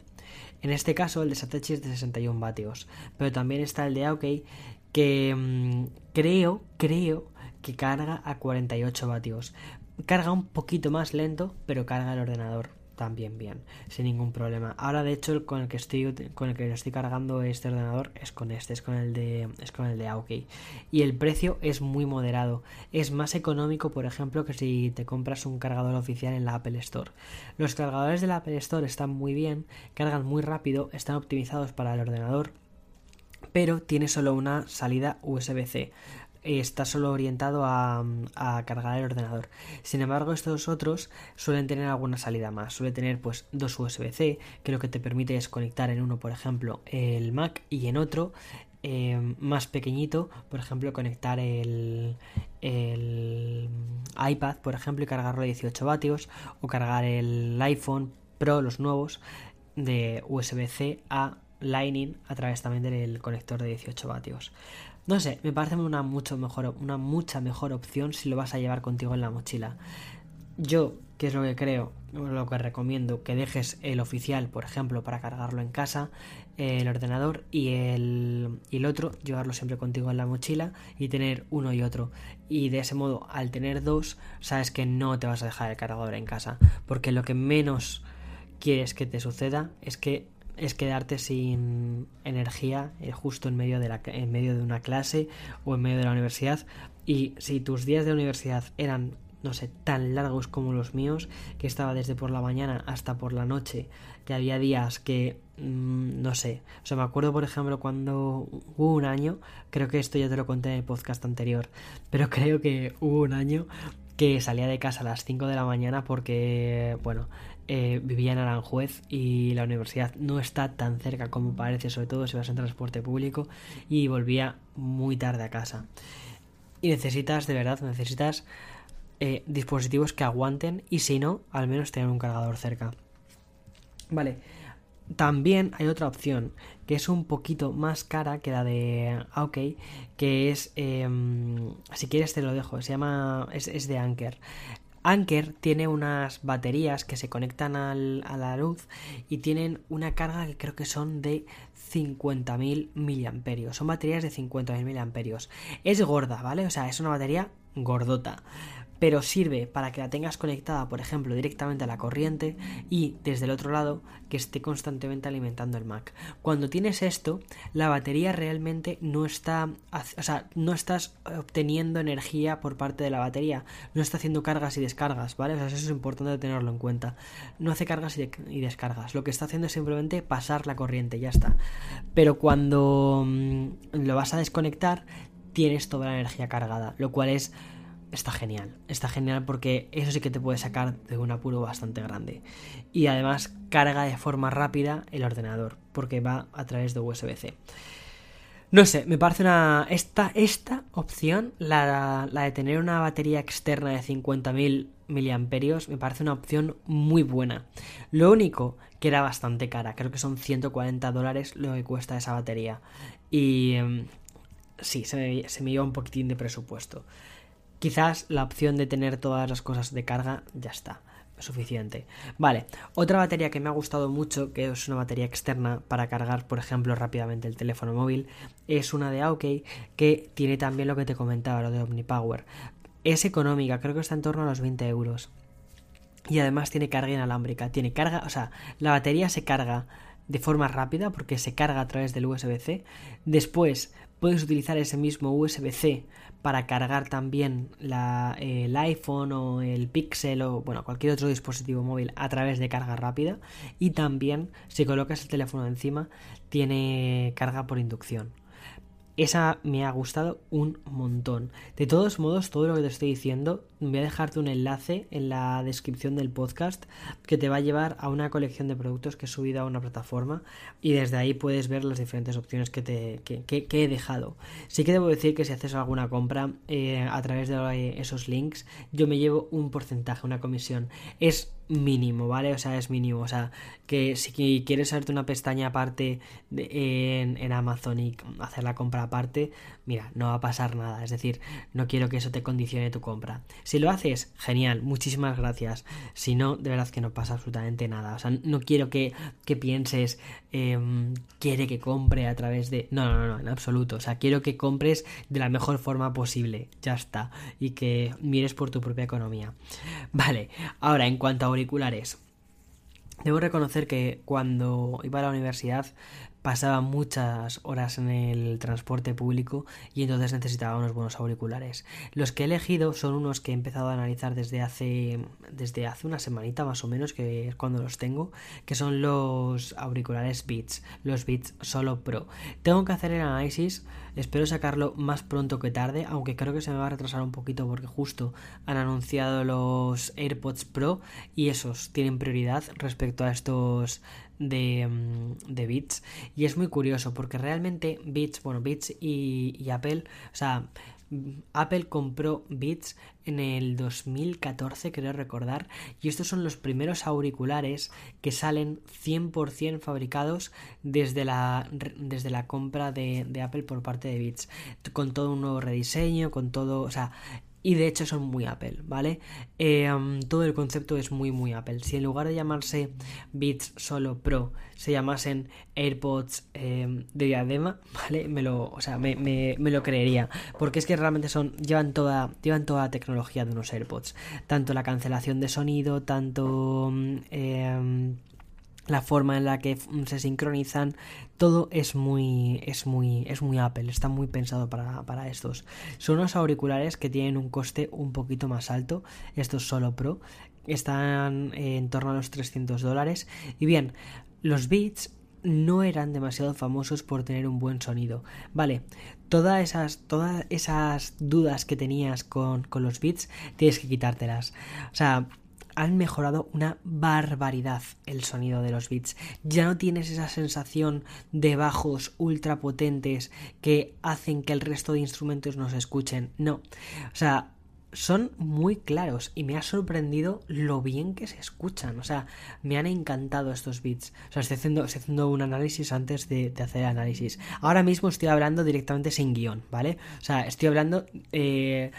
En este caso el de Satechi es de 61 vatios, pero también está el de Aukey que mm, creo, creo que carga a 48 vatios. Carga un poquito más lento, pero carga el ordenador también bien, sin ningún problema. Ahora de hecho con el que estoy con el que estoy cargando este ordenador es con este, es con el de es con el de y el precio es muy moderado. Es más económico, por ejemplo, que si te compras un cargador oficial en la Apple Store. Los cargadores de la Apple Store están muy bien, cargan muy rápido, están optimizados para el ordenador, pero tiene solo una salida USB-C está solo orientado a, cargar el ordenador. Sin embargo, estos otros suelen tener alguna salida más. Suele tener pues dos USB-C, que lo que te permite es conectar en uno, por ejemplo, el Mac y en otro eh, más pequeñito, por ejemplo, conectar el, iPad, por ejemplo, y cargarlo a 18 vatios, o cargar el iPhone Pro, los nuevos, de USB-C a Lightning a través también del conector de 18 vatios. No sé, me parece una, mucho mejor, una mucha mejor opción si lo vas a llevar contigo en la mochila. Yo ¿qué es lo que creo? Lo que recomiendo, que dejes el oficial, por ejemplo, para cargarlo en casa, el ordenador y el, y el otro, llevarlo siempre contigo en la mochila y tener uno y otro. Y de ese modo, al tener dos, sabes que no te vas a dejar el cargador en casa, porque lo que menos quieres que te suceda es que es quedarte sin energía eh, justo en medio de la en medio de una clase o en medio de la universidad. Y si tus días de universidad eran no sé, tan largos como los míos, que estaba desde por la mañana hasta por la noche, que había días que, mm, no sé, o sea, me acuerdo por ejemplo cuando hubo un año, creo que esto ya te lo conté en el podcast anterior, pero creo que hubo un año que salía de casa a las 5 de la mañana porque, bueno, eh, vivía en Aranjuez y la universidad no está tan cerca como parece, sobre todo si vas en transporte público, y volvía muy tarde a casa. Y necesitas, de verdad, necesitas eh, dispositivos que aguanten y si no, al menos tener un cargador cerca. Vale, también hay otra opción que es un poquito más cara que la de OK, que es, em, si quieres te lo dejo, se llama, es, de Anker. Anker tiene unas baterías que se conectan al, a la luz y tienen una carga que creo que son de 50.000 miliamperios. Son baterías de 50.000 miliamperios. Es gorda, ¿vale? O sea, es una batería gordota pero sirve para que la tengas conectada, por ejemplo, directamente a la corriente y desde el otro lado que esté constantemente alimentando el Mac. Cuando tienes esto, la batería realmente no está, o sea, no estás obteniendo energía por parte de la batería, no está haciendo cargas y descargas, ¿vale? O sea, eso es importante tenerlo en cuenta. No hace cargas y, descargas, lo que está haciendo es simplemente pasar la corriente, ya está. Pero cuando mm, lo vas a desconectar, tienes toda la energía cargada, lo cual es está genial. Está genial porque eso sí que te puede sacar de un apuro bastante grande. Y además carga de forma rápida el ordenador porque va a través de USB-C. No sé, me parece una... Esta, esta opción, la, la de tener una batería externa de 50.000 miliamperios, me parece una opción muy buena. Lo único que era bastante cara, creo que son 140 dólares lo que cuesta esa batería. Y... Em, sí, se me, se me un poquitín de presupuesto. Quizás la opción de tener todas las cosas de carga ya está suficiente. Vale, otra batería que me ha gustado mucho, que es una batería externa para cargar, por ejemplo, rápidamente el teléfono móvil, es una de Aukey que tiene también lo que te comentaba, lo de OmniPower. Es económica, creo que está en torno a los 20 euros. Y además tiene carga inalámbrica, tiene carga, o sea, la batería se carga de forma rápida porque se carga a través del USB-C. Después puedes utilizar ese mismo USB-C para cargar también el iPhone o el Pixel o bueno, cualquier otro dispositivo móvil a través de carga rápida y también si colocas el teléfono encima tiene carga por inducción. Esa me ha gustado un montón. De todos modos, todo lo que te estoy diciendo, voy a dejarte un enlace en la descripción del podcast que te va a llevar a una colección de productos que he subido a una plataforma y desde ahí puedes ver las diferentes opciones que, te, que, he dejado. Sí que debo decir que si haces alguna compra eh, a través de esos links, yo me llevo un porcentaje, una comisión. Es mínimo, ¿vale? O sea, es mínimo. O sea, que si quieres hacerte una pestaña aparte en, en, Amazon y hacer la compra aparte, mira, no va a pasar nada. Es decir, no quiero que eso te condicione tu compra. Si lo haces, genial, muchísimas gracias. Si no, de verdad que no pasa absolutamente nada. O sea, no quiero que, que pienses, em, quiere que compre a través de... No, no, no, en absoluto. O sea, quiero que compres de la mejor forma posible. Ya está. Y que mires por tu propia economía. Vale, ahora en cuanto a auriculares. Debo reconocer que cuando iba a la universidad pasaba muchas horas en el transporte público y entonces necesitaba unos buenos auriculares. Los que he elegido son unos que he empezado a analizar desde hace desde hace una semanita más o menos que es cuando los tengo, que son los auriculares Beats, los Beats Solo Pro. Tengo que hacer el análisis, espero sacarlo más pronto que tarde, aunque creo que se me va a retrasar un poquito porque justo han anunciado los AirPods Pro y esos tienen prioridad respecto a estos de, mm, de Beats. Y es muy curioso porque realmente Beats, bueno, Beats y, Apple, o sea, Apple compró Beats en el 2014, creo recordar, y estos son los primeros auriculares que salen 100% fabricados desde la, desde la compra de, de Apple por parte de Beats, con todo un nuevo rediseño, con todo, o sea, y de hecho son muy Apple, ¿vale? Eh, todo el concepto es muy muy Apple. Si en lugar de llamarse Beats Solo Pro se llamasen AirPods em, de diadema, ¿vale? Me lo, o sea, me, me, lo creería. Porque es que realmente son, llevan toda, llevan toda la tecnología de unos AirPods. Tanto la cancelación de sonido, tanto... Eh, la forma en la que se sincronizan, todo es muy, es muy, es muy Apple, está muy pensado para, estos. Son unos auriculares que tienen un coste un poquito más alto, estos solo Pro, están en torno a los 300 dólares. Y bien, los Beats no eran demasiado famosos por tener un buen sonido. Vale, todas esas, todas esas dudas que tenías con, con los Beats, tienes que quitártelas. O sea, han mejorado una barbaridad el sonido de los beats. Ya no tienes esa sensación de bajos ultra potentes que hacen que el resto de instrumentos nos escuchen. No. O sea, son muy claros y me ha sorprendido lo bien que se escuchan. O sea, me han encantado estos beats. O sea, estoy haciendo, haciendo un análisis antes de, hacer el análisis. Ahora mismo estoy hablando directamente sin guion, ¿vale? O sea, estoy hablando... Eh,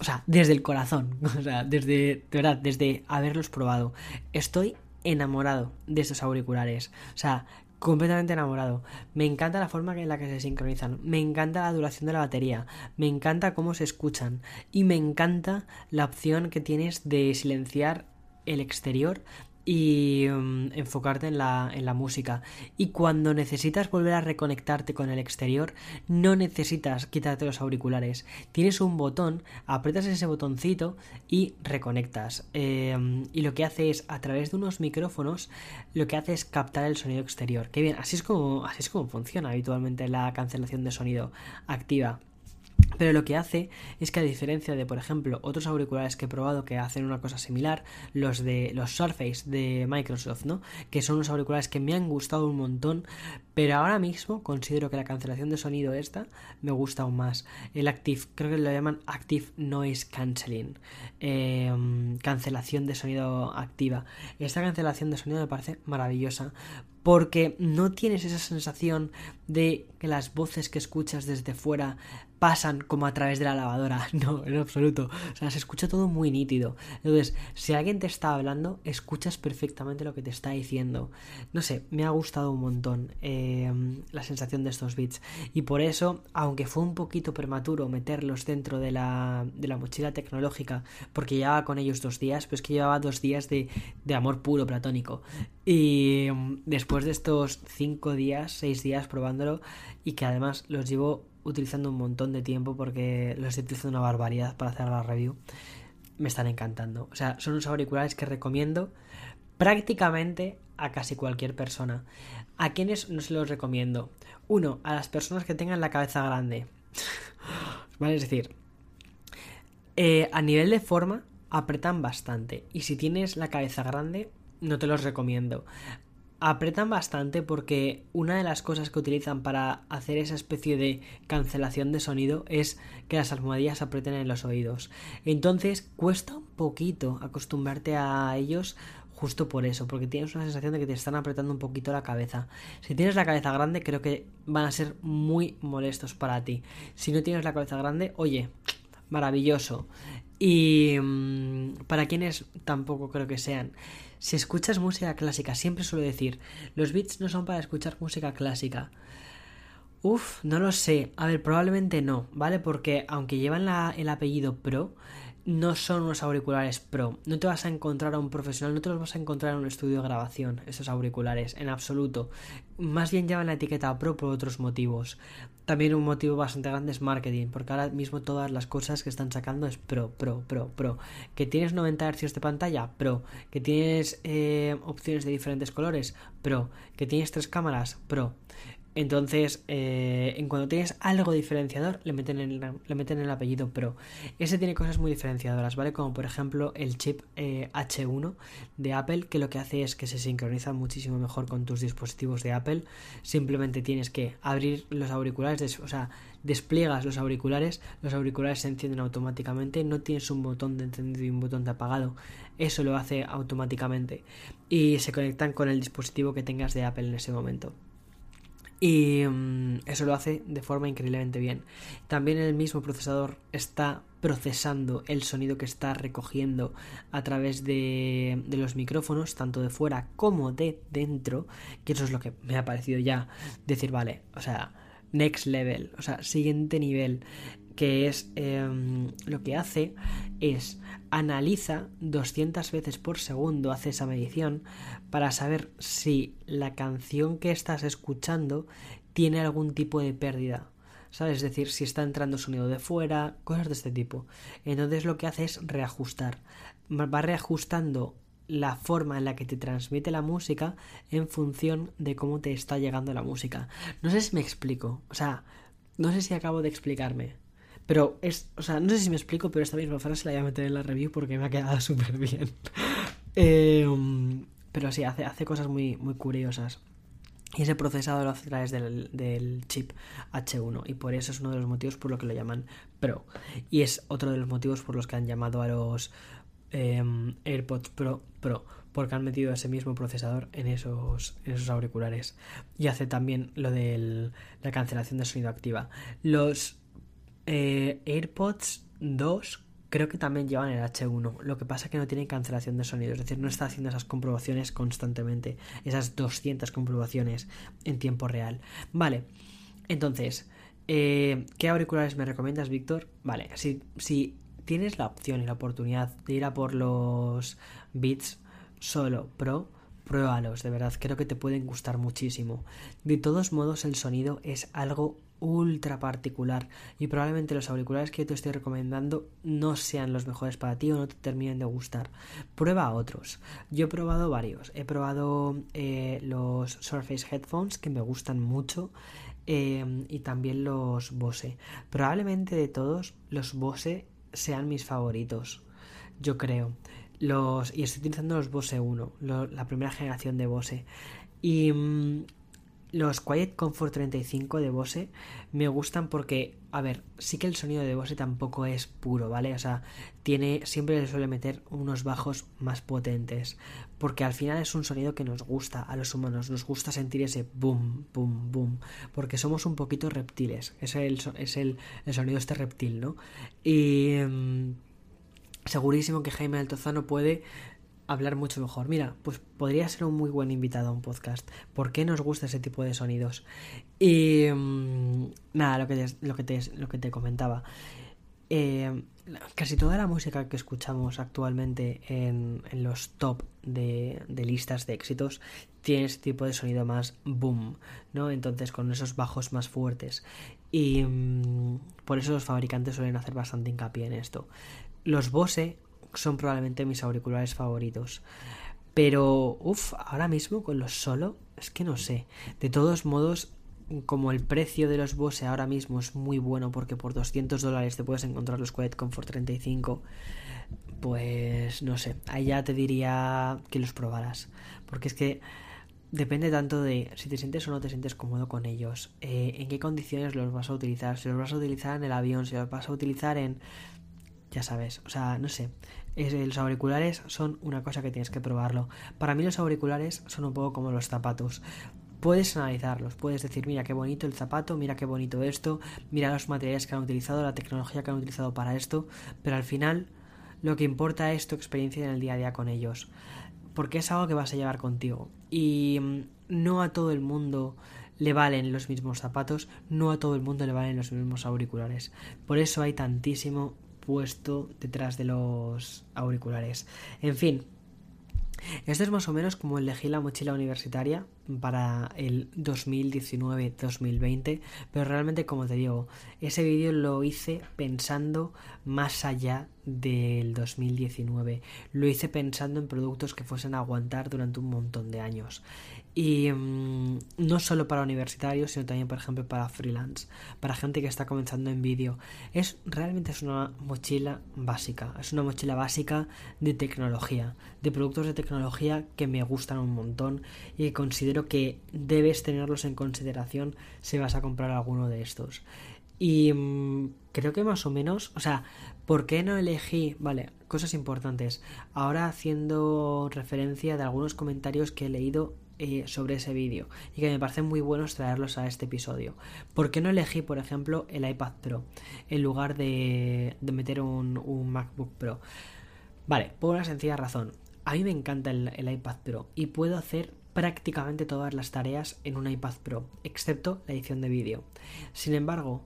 o sea, desde el corazón, o sea, desde, de verdad, desde haberlos probado. Estoy enamorado de estos auriculares. O sea, completamente enamorado. Me encanta la forma en la que se sincronizan. Me encanta la duración de la batería. Me encanta cómo se escuchan. Y me encanta la opción que tienes de silenciar el exterior y mm, enfocarte en la, en la música. Y cuando necesitas volver a reconectarte con el exterior, no necesitas quitarte los auriculares. Tienes un botón, aprietas ese botoncito y reconectas. Em, y lo que hace es, a través de unos micrófonos, lo que hace es captar el sonido exterior. Que bien, así es como, así es como funciona habitualmente la cancelación de sonido activa. Pero lo que hace es que a diferencia de, por ejemplo, otros auriculares que he probado que hacen una cosa similar, los de los Surface de Microsoft, ¿no? Que son unos auriculares que me han gustado un montón, pero ahora mismo considero que la cancelación de sonido esta me gusta aún más. El Active, creo que lo llaman Active Noise Cancelling, em, cancelación de sonido activa. Esta cancelación de sonido me parece maravillosa porque no tienes esa sensación de que las voces que escuchas desde fuera pasan como a través de la lavadora. No, en absoluto. O sea, se escucha todo muy nítido. Entonces, si alguien te está hablando, escuchas perfectamente lo que te está diciendo. No sé, me ha gustado un montón eh, la sensación de estos beats. Y por eso, aunque fue un poquito prematuro meterlos dentro de la, de la mochila tecnológica, porque llevaba con ellos dos días, pues que llevaba dos días de, de amor puro platónico. Y mm, después de estos cinco días, seis días probándolo, y que además los llevo utilizando un montón de tiempo porque los estoy utilizando una barbaridad para hacer la review. Me están encantando. O sea, son unos auriculares que recomiendo prácticamente a casi cualquier persona. ¿A quiénes no se los recomiendo? Uno, a las personas que tengan la cabeza grande. ¿Vale? Es decir, eh, a nivel de forma, apretan bastante. Y si tienes la cabeza grande, no te los recomiendo apretan bastante porque una de las cosas que utilizan para hacer esa especie de cancelación de sonido es que las almohadillas aprieten en los oídos. Entonces cuesta un poquito acostumbrarte a ellos justo por eso, porque tienes una sensación de que te están apretando un poquito la cabeza. Si tienes la cabeza grande, creo que van a ser muy molestos para ti. Si no tienes la cabeza grande, oye, maravilloso. Y mm, para quienes tampoco creo que sean. Si escuchas música clásica, siempre suelo decir, los beats no son para escuchar música clásica. Uf, no lo sé. A ver, probablemente no, ¿vale? Porque aunque llevan el apellido Pro, no son unos auriculares pro. No te vas a encontrar a un profesional, no te los vas a encontrar en un estudio de grabación, esos auriculares, en absoluto. Más bien llevan la etiqueta pro por otros motivos. También un motivo bastante grande es marketing, porque ahora mismo todas las cosas que están sacando es pro, pro, pro, pro. Que tienes 90 Hz de pantalla, pro. Que tienes eh, opciones de diferentes colores, pro. Que tienes tres cámaras, pro. Entonces, eh, en cuando tienes algo diferenciador, le meten, el, le meten el apellido Pro. Ese tiene cosas muy diferenciadoras, ¿vale? Como por ejemplo el chip H1 eh, de Apple, que lo que hace es que se sincroniza muchísimo mejor con tus dispositivos de Apple. Simplemente tienes que abrir los auriculares, o sea, despliegas los auriculares, los auriculares se encienden automáticamente, no tienes un botón de encendido y un botón de apagado, eso lo hace automáticamente y se conectan con el dispositivo que tengas de Apple en ese momento. Y mm, eso lo hace de forma increíblemente bien. También el mismo procesador está procesando el sonido que está recogiendo a través de, de, los micrófonos, tanto de fuera como de dentro, que eso es lo que me ha parecido ya decir, vale, o sea, next level, o sea, siguiente nivel, que es em, lo que hace es analiza 200 veces por segundo, hace esa medición para saber si la canción que estás escuchando tiene algún tipo de pérdida. ¿Sabes? Es decir, si está entrando sonido de fuera, cosas de este tipo. Entonces lo que hace es reajustar. Va reajustando la forma en la que te transmite la música en función de cómo te está llegando la música. No sé si me explico. O sea, no sé si acabo de explicarme. Pero es, o sea, no sé si me explico, pero esta misma frase la voy a meter en la review porque me ha quedado súper bien. Em, pero sí, hace, hace cosas muy, muy curiosas. Y ese procesado lo hace a través del, chip H1 y por eso es uno de los motivos por lo que lo llaman Pro. Y es otro de los motivos por los que han llamado a los em, AirPods Pro Pro, porque han metido ese mismo procesador en esos, en esos auriculares. Y hace también lo de la cancelación de sonido activa. Los eh, AirPods 2 creo que también llevan el H1. Lo que pasa es que no tienen cancelación de sonido. Es decir, no está haciendo esas comprobaciones constantemente. Esas 200 comprobaciones en tiempo real. Vale. Entonces, eh, ¿qué auriculares me recomiendas, Víctor? Vale, si, si tienes la opción y la oportunidad de ir a por los Beats solo Pro, pruébalos, de verdad, creo que te pueden gustar muchísimo. De todos modos, el sonido es algo ultra particular y probablemente los auriculares que te estoy recomendando no sean los mejores para ti o no te terminen de gustar. Prueba otros. Yo he probado varios. He probado eh, los Surface Headphones que me gustan mucho em, y también los Bose. Probablemente de todos los Bose sean mis favoritos. Yo creo. Los, y estoy utilizando los Bose 1, la primera generación de Bose. Y mm, los Quiet Comfort 35 de Bose me gustan porque, a ver, sí que el sonido de Bose tampoco es puro, ¿vale? O sea, tiene, siempre le suele meter unos bajos más potentes, porque al final es un sonido que nos gusta a los humanos, nos gusta sentir ese boom, boom, boom, porque somos un poquito reptiles, es el, es el, el sonido este reptil, ¿no? Y... Mm, segurísimo que Jaime Altozano puede hablar mucho mejor. Mira, pues podría ser un muy buen invitado a un podcast. ¿Por qué nos gusta ese tipo de sonidos? Y mm, nada, lo que te, lo que te, lo que te comentaba. Eh, casi toda la música que escuchamos actualmente en, los top de, de, listas de éxitos tiene ese tipo de sonido más boom, ¿no? Entonces con esos bajos más fuertes. Y mm, por eso los fabricantes suelen hacer bastante hincapié en esto. Los Bose son probablemente mis auriculares favoritos. Pero, uff, ahora mismo con los solo, es que no sé. De todos modos, como el precio de los Bose ahora mismo es muy bueno porque por 200 dólares te puedes encontrar los Quiet Comfort 35, pues no sé, ahí ya te diría que los probaras. Porque es que depende tanto de si te sientes o no te sientes cómodo con ellos, eh, en qué condiciones los vas a utilizar, si los vas a utilizar en el avión, si los vas a utilizar en ya sabes, o sea, no sé, los auriculares son una cosa que tienes que probarlo. Para mí los auriculares son un poco como los zapatos. Puedes analizarlos, puedes decir, mira qué bonito el zapato, mira qué bonito esto, mira los materiales que han utilizado, la tecnología que han utilizado para esto, pero al final lo que importa es tu experiencia en el día a día con ellos, porque es algo que vas a llevar contigo. Y mm, no a todo el mundo le valen los mismos zapatos, no a todo el mundo le valen los mismos auriculares. Por eso hay tantísimo puesto detrás de los auriculares. En fin, esto es más o menos como elegí la mochila universitaria para el 2019-2020, pero realmente como te digo, ese vídeo lo hice pensando más allá del 2019. Lo hice pensando en productos que fuesen a aguantar durante un montón de años. Y mm, no solo para universitarios, sino también, por ejemplo, para freelance, para gente que está comenzando en vídeo. Es realmente es una mochila básica, es una mochila básica de tecnología, de productos de tecnología que me gustan un montón y considero que debes tenerlos en consideración si vas a comprar alguno de estos. Y mm, creo que más o menos, o sea, ¿por qué no elegí? Vale, cosas importantes. Ahora haciendo referencia de algunos comentarios que he leído eh, sobre ese vídeo y que me parecen muy buenos traerlos a este episodio. ¿Por qué no elegí, por ejemplo, el iPad Pro en lugar de, meter un, MacBook Pro? Vale, por una sencilla razón. A mí me encanta el, el iPad Pro y puedo hacer prácticamente todas las tareas en un iPad Pro, excepto la edición de vídeo. Sin embargo,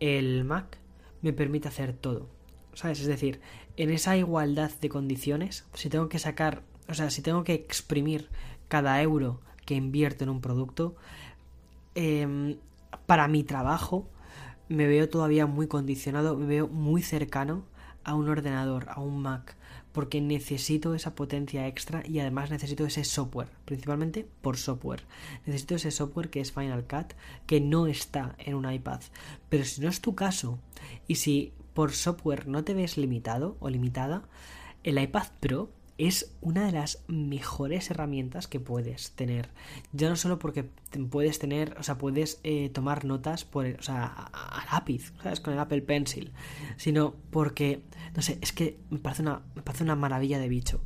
el Mac me permite hacer todo. ¿Sabes? Es decir, en esa igualdad de condiciones, si tengo que sacar, o sea, si tengo que exprimir cada euro que invierto en un producto, em, para mi trabajo me veo todavía muy condicionado, me veo muy cercano a un ordenador, a un Mac, porque necesito esa potencia extra y además necesito ese software, principalmente por software. Necesito ese software que es Final Cut, que no está en un iPad. Pero si no es tu caso, y si por software no te ves limitado o limitada, el iPad Pro es una de las mejores herramientas que puedes tener. Ya no solo porque puedes tener, o sea, puedes eh, tomar notas por, o sea, a, lápiz, ¿sabes? Con el Apple Pencil, sino porque, no sé, es que me parece una, me parece una maravilla de bicho.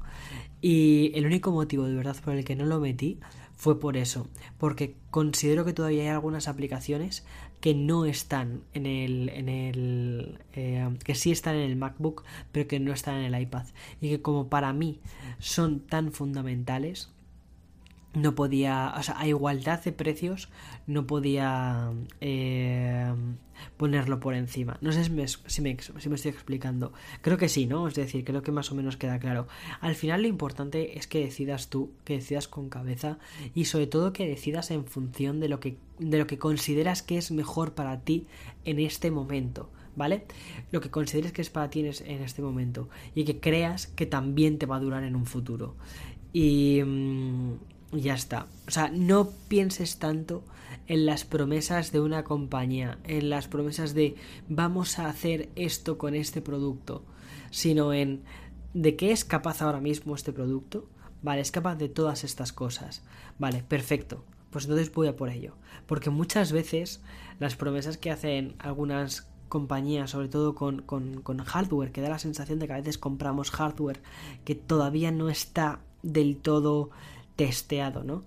Y el único motivo de verdad por el que no lo metí fue por eso, porque considero que todavía hay algunas aplicaciones que no están en el, en el eh, que sí están en el MacBook, pero que no están en el iPad. Y que como para mí son tan fundamentales no podía, o sea, a igualdad de precios, no podía eh, ponerlo por encima. No sé si me, si, me, estoy explicando. Creo que sí, ¿no? Es decir, creo que más o menos queda claro. Al final lo importante es que decidas tú, que decidas con cabeza y sobre todo que decidas en función de lo que, de lo que consideras que es mejor para ti en este momento. ¿Vale? Lo que consideres que es para ti en este momento y que creas que también te va a durar en un futuro. Y, mm, ya está. O sea, no pienses tanto en las promesas de una compañía, en las promesas de vamos a hacer esto con este producto, sino en de qué es capaz ahora mismo este producto. Vale, es capaz de todas estas cosas. Vale, perfecto. Pues entonces voy a por ello. Porque muchas veces las promesas que hacen algunas compañías, sobre todo con, con, con hardware, que da la sensación de que a veces compramos hardware que todavía no está del todo testeado, ¿no?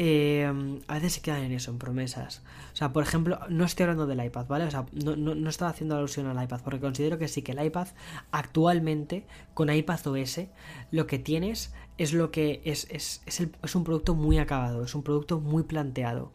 Eh, a veces se quedan en eso, en promesas. O sea, por ejemplo, no estoy hablando del iPad, ¿vale? O sea, no, no, estaba haciendo alusión al iPad, porque considero que sí que el iPad actualmente, con iPad OS, lo que tienes es lo que es, es, es, es un producto muy acabado, es un producto muy planteado.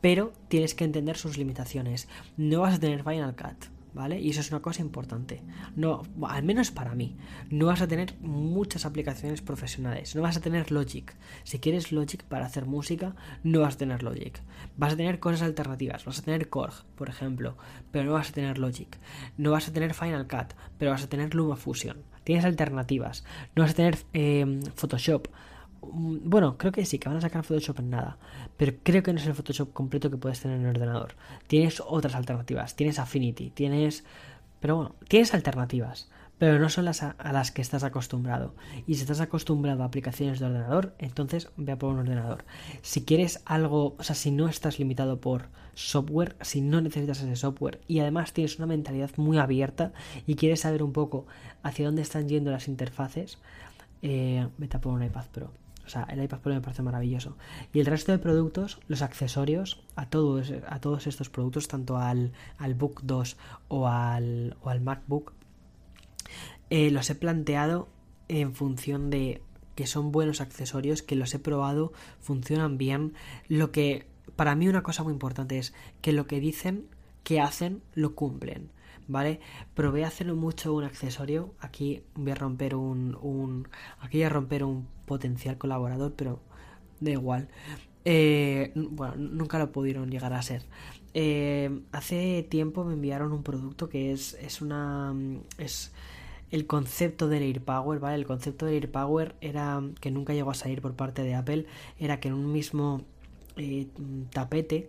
Pero tienes que entender sus limitaciones. No vas a tener Final Cut ¿vale? Y eso es una cosa importante. No, al menos para mí, no vas a tener muchas aplicaciones profesionales, no vas a tener Logic. Si quieres Logic para hacer música, no vas a tener Logic. Vas a tener cosas alternativas, vas a tener Korg, por ejemplo, pero no vas a tener Logic. No vas a tener Final Cut, pero vas a tener LumaFusion. Tienes alternativas. No vas a tener eh, Photoshop bueno, creo que sí, que van a sacar Photoshop en nada. Pero creo que no es el Photoshop completo que puedes tener en el ordenador. Tienes otras alternativas. Tienes Affinity, tienes. Pero bueno, tienes alternativas. Pero no son las a, las que estás acostumbrado. Y si estás acostumbrado a aplicaciones de ordenador, entonces ve a por un ordenador. Si quieres algo, o sea, si no estás limitado por software, si no necesitas ese software y además tienes una mentalidad muy abierta y quieres saber un poco hacia dónde están yendo las interfaces, eh, vete a por un iPad Pro. O sea, el iPad Pro me parece maravilloso. Y el resto de productos, los accesorios a todos, a todos estos productos, tanto al, al Book 2 o al, o al MacBook, eh, los he planteado en función de que son buenos accesorios, que los he probado, funcionan bien. Lo que para mí una cosa muy importante es que lo que dicen que hacen lo cumplen. ¿vale? Probé a hacer mucho un accesorio. Aquí voy a romper un, un aquí voy a romper un potencial colaborador, pero da igual. Eh, bueno, nunca lo pudieron llegar a ser. Eh, hace tiempo me enviaron un producto que es, es una. es el concepto del AirPower, ¿vale? El concepto del AirPower era que nunca llegó a salir por parte de Apple, era que en un mismo eh, tapete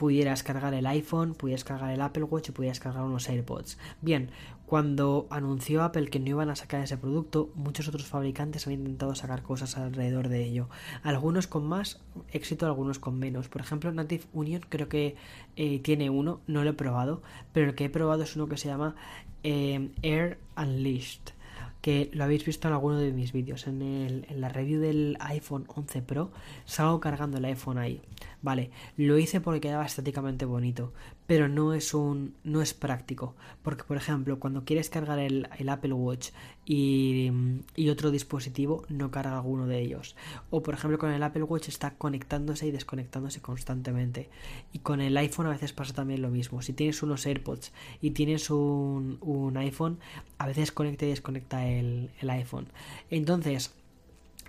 pudieras cargar el iPhone, pudieras cargar el Apple Watch y pudieras cargar unos AirPods. Bien, cuando anunció Apple que no iban a sacar ese producto, muchos otros fabricantes han intentado sacar cosas alrededor de ello. Algunos con más éxito, algunos con menos. Por ejemplo, Native Union creo que eh, tiene uno, no lo he probado, pero el que he probado es uno que se llama eh, Air Unleashed que lo habéis visto en alguno de mis vídeos. En, en la review del iPhone 11 Pro salgo cargando el iPhone ahí. Vale, lo hice porque quedaba estéticamente bonito, pero no es un no es práctico, porque por ejemplo, cuando quieres cargar el, el Apple Watch y, y, otro dispositivo, no carga alguno de ellos. O por ejemplo, con el Apple Watch está conectándose y desconectándose constantemente. Y con el iPhone a veces pasa también lo mismo. Si tienes unos AirPods y tienes un, un iPhone, a veces conecta y desconecta el, el iPhone. Entonces,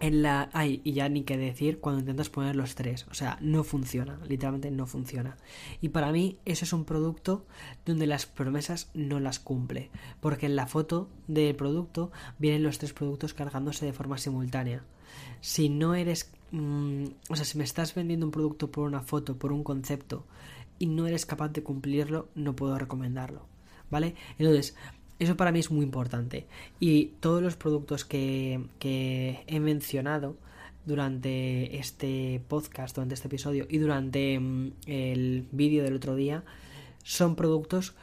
en la hay y ya ni qué decir cuando intentas poner los tres. O sea no funciona literalmente no funciona. Y para mí eso es un producto donde las promesas no las cumple porque en la foto del producto vienen los tres productos cargándose de forma simultánea. Si no eres mmm, o sea si me estás vendiendo un producto por una foto por un concepto y no eres capaz de cumplirlo no puedo recomendarlo vale entonces eso para mí es muy importante. Y todos los productos que, que he mencionado durante este podcast, durante este episodio y durante mm, el vídeo del otro día, son productos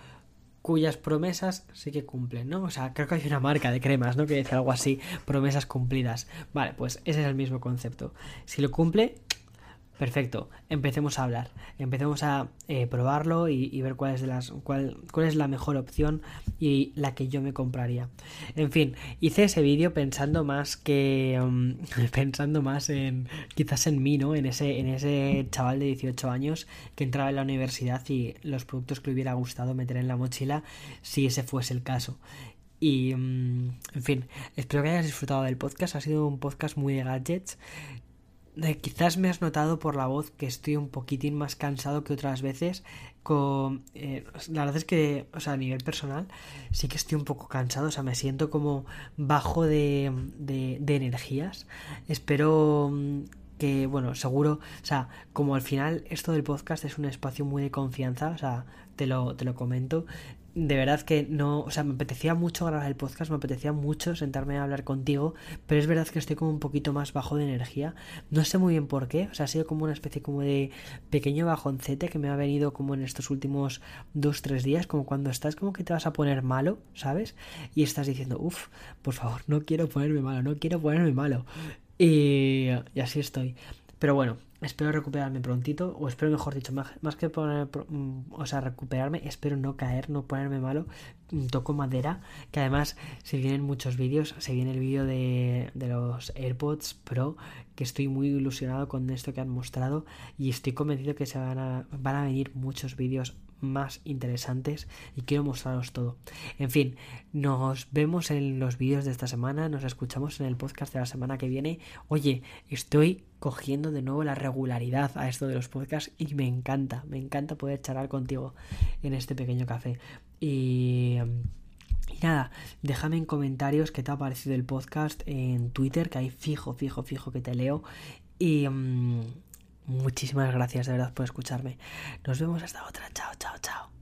cuyas promesas sí que cumplen, ¿no? O sea, creo que hay una marca de cremas, ¿no? Que dice algo así, promesas cumplidas. Vale, pues ese es el mismo concepto. Si lo cumple, Perfecto, empecemos a hablar, empecemos a eh, probarlo y, ver cuál es, de las, cuál, cuál es la mejor opción y la que yo me compraría. En fin, hice ese vídeo pensando más que um, pensando más en quizás en mí, ¿no? En ese, en ese chaval de 18 años que entraba en la universidad y los productos que le hubiera gustado meter en la mochila si ese fuese el caso. Y, um, en fin, espero que hayas disfrutado del podcast. Ha sido un podcast muy de gadgets quizás me has notado por la voz que estoy un poquitín más cansado que otras veces. Con, eh, la verdad es que, o sea, a nivel personal, sí que estoy un poco cansado. O sea, me siento como bajo de, de, de energías. Espero mm, que, bueno, seguro, o sea, como al final esto del podcast es un espacio muy de confianza, o sea, te lo, te lo comento, de verdad que no, o sea, me apetecía mucho grabar el podcast, me apetecía mucho sentarme a hablar contigo, pero es verdad que estoy como un poquito más bajo de energía, no sé muy bien por qué, o sea, ha sido como una especie como de pequeño bajoncete que me ha venido como en estos últimos dos, tres días, como cuando estás como que te vas a poner malo, ¿sabes? Y estás diciendo, uff, por favor, no quiero ponerme malo, no quiero ponerme malo. Y, y así estoy. Pero bueno, espero recuperarme prontito, o espero, mejor dicho, más, más que poner, mm, o sea, recuperarme, espero no caer, no ponerme malo, mm, toco madera, que además se vienen muchos vídeos, se viene el vídeo de, de los AirPods Pro, que estoy muy ilusionado con esto que han mostrado y estoy convencido que se van a, van a venir muchos vídeos más interesantes y quiero mostraros todo. En fin, nos vemos en los vídeos de esta semana, nos escuchamos en el podcast de la semana que viene. Oye, estoy cogiendo de nuevo la regularidad a esto de los podcasts y me encanta, me encanta poder charlar contigo en este pequeño café. Y... Y nada, déjame en comentarios qué te ha parecido el podcast en Twitter, que hay fijo, fijo, fijo que te leo. Y, um, Muchísimas gracias de verdad por escucharme. Nos vemos hasta otra. Chao, chao, chao.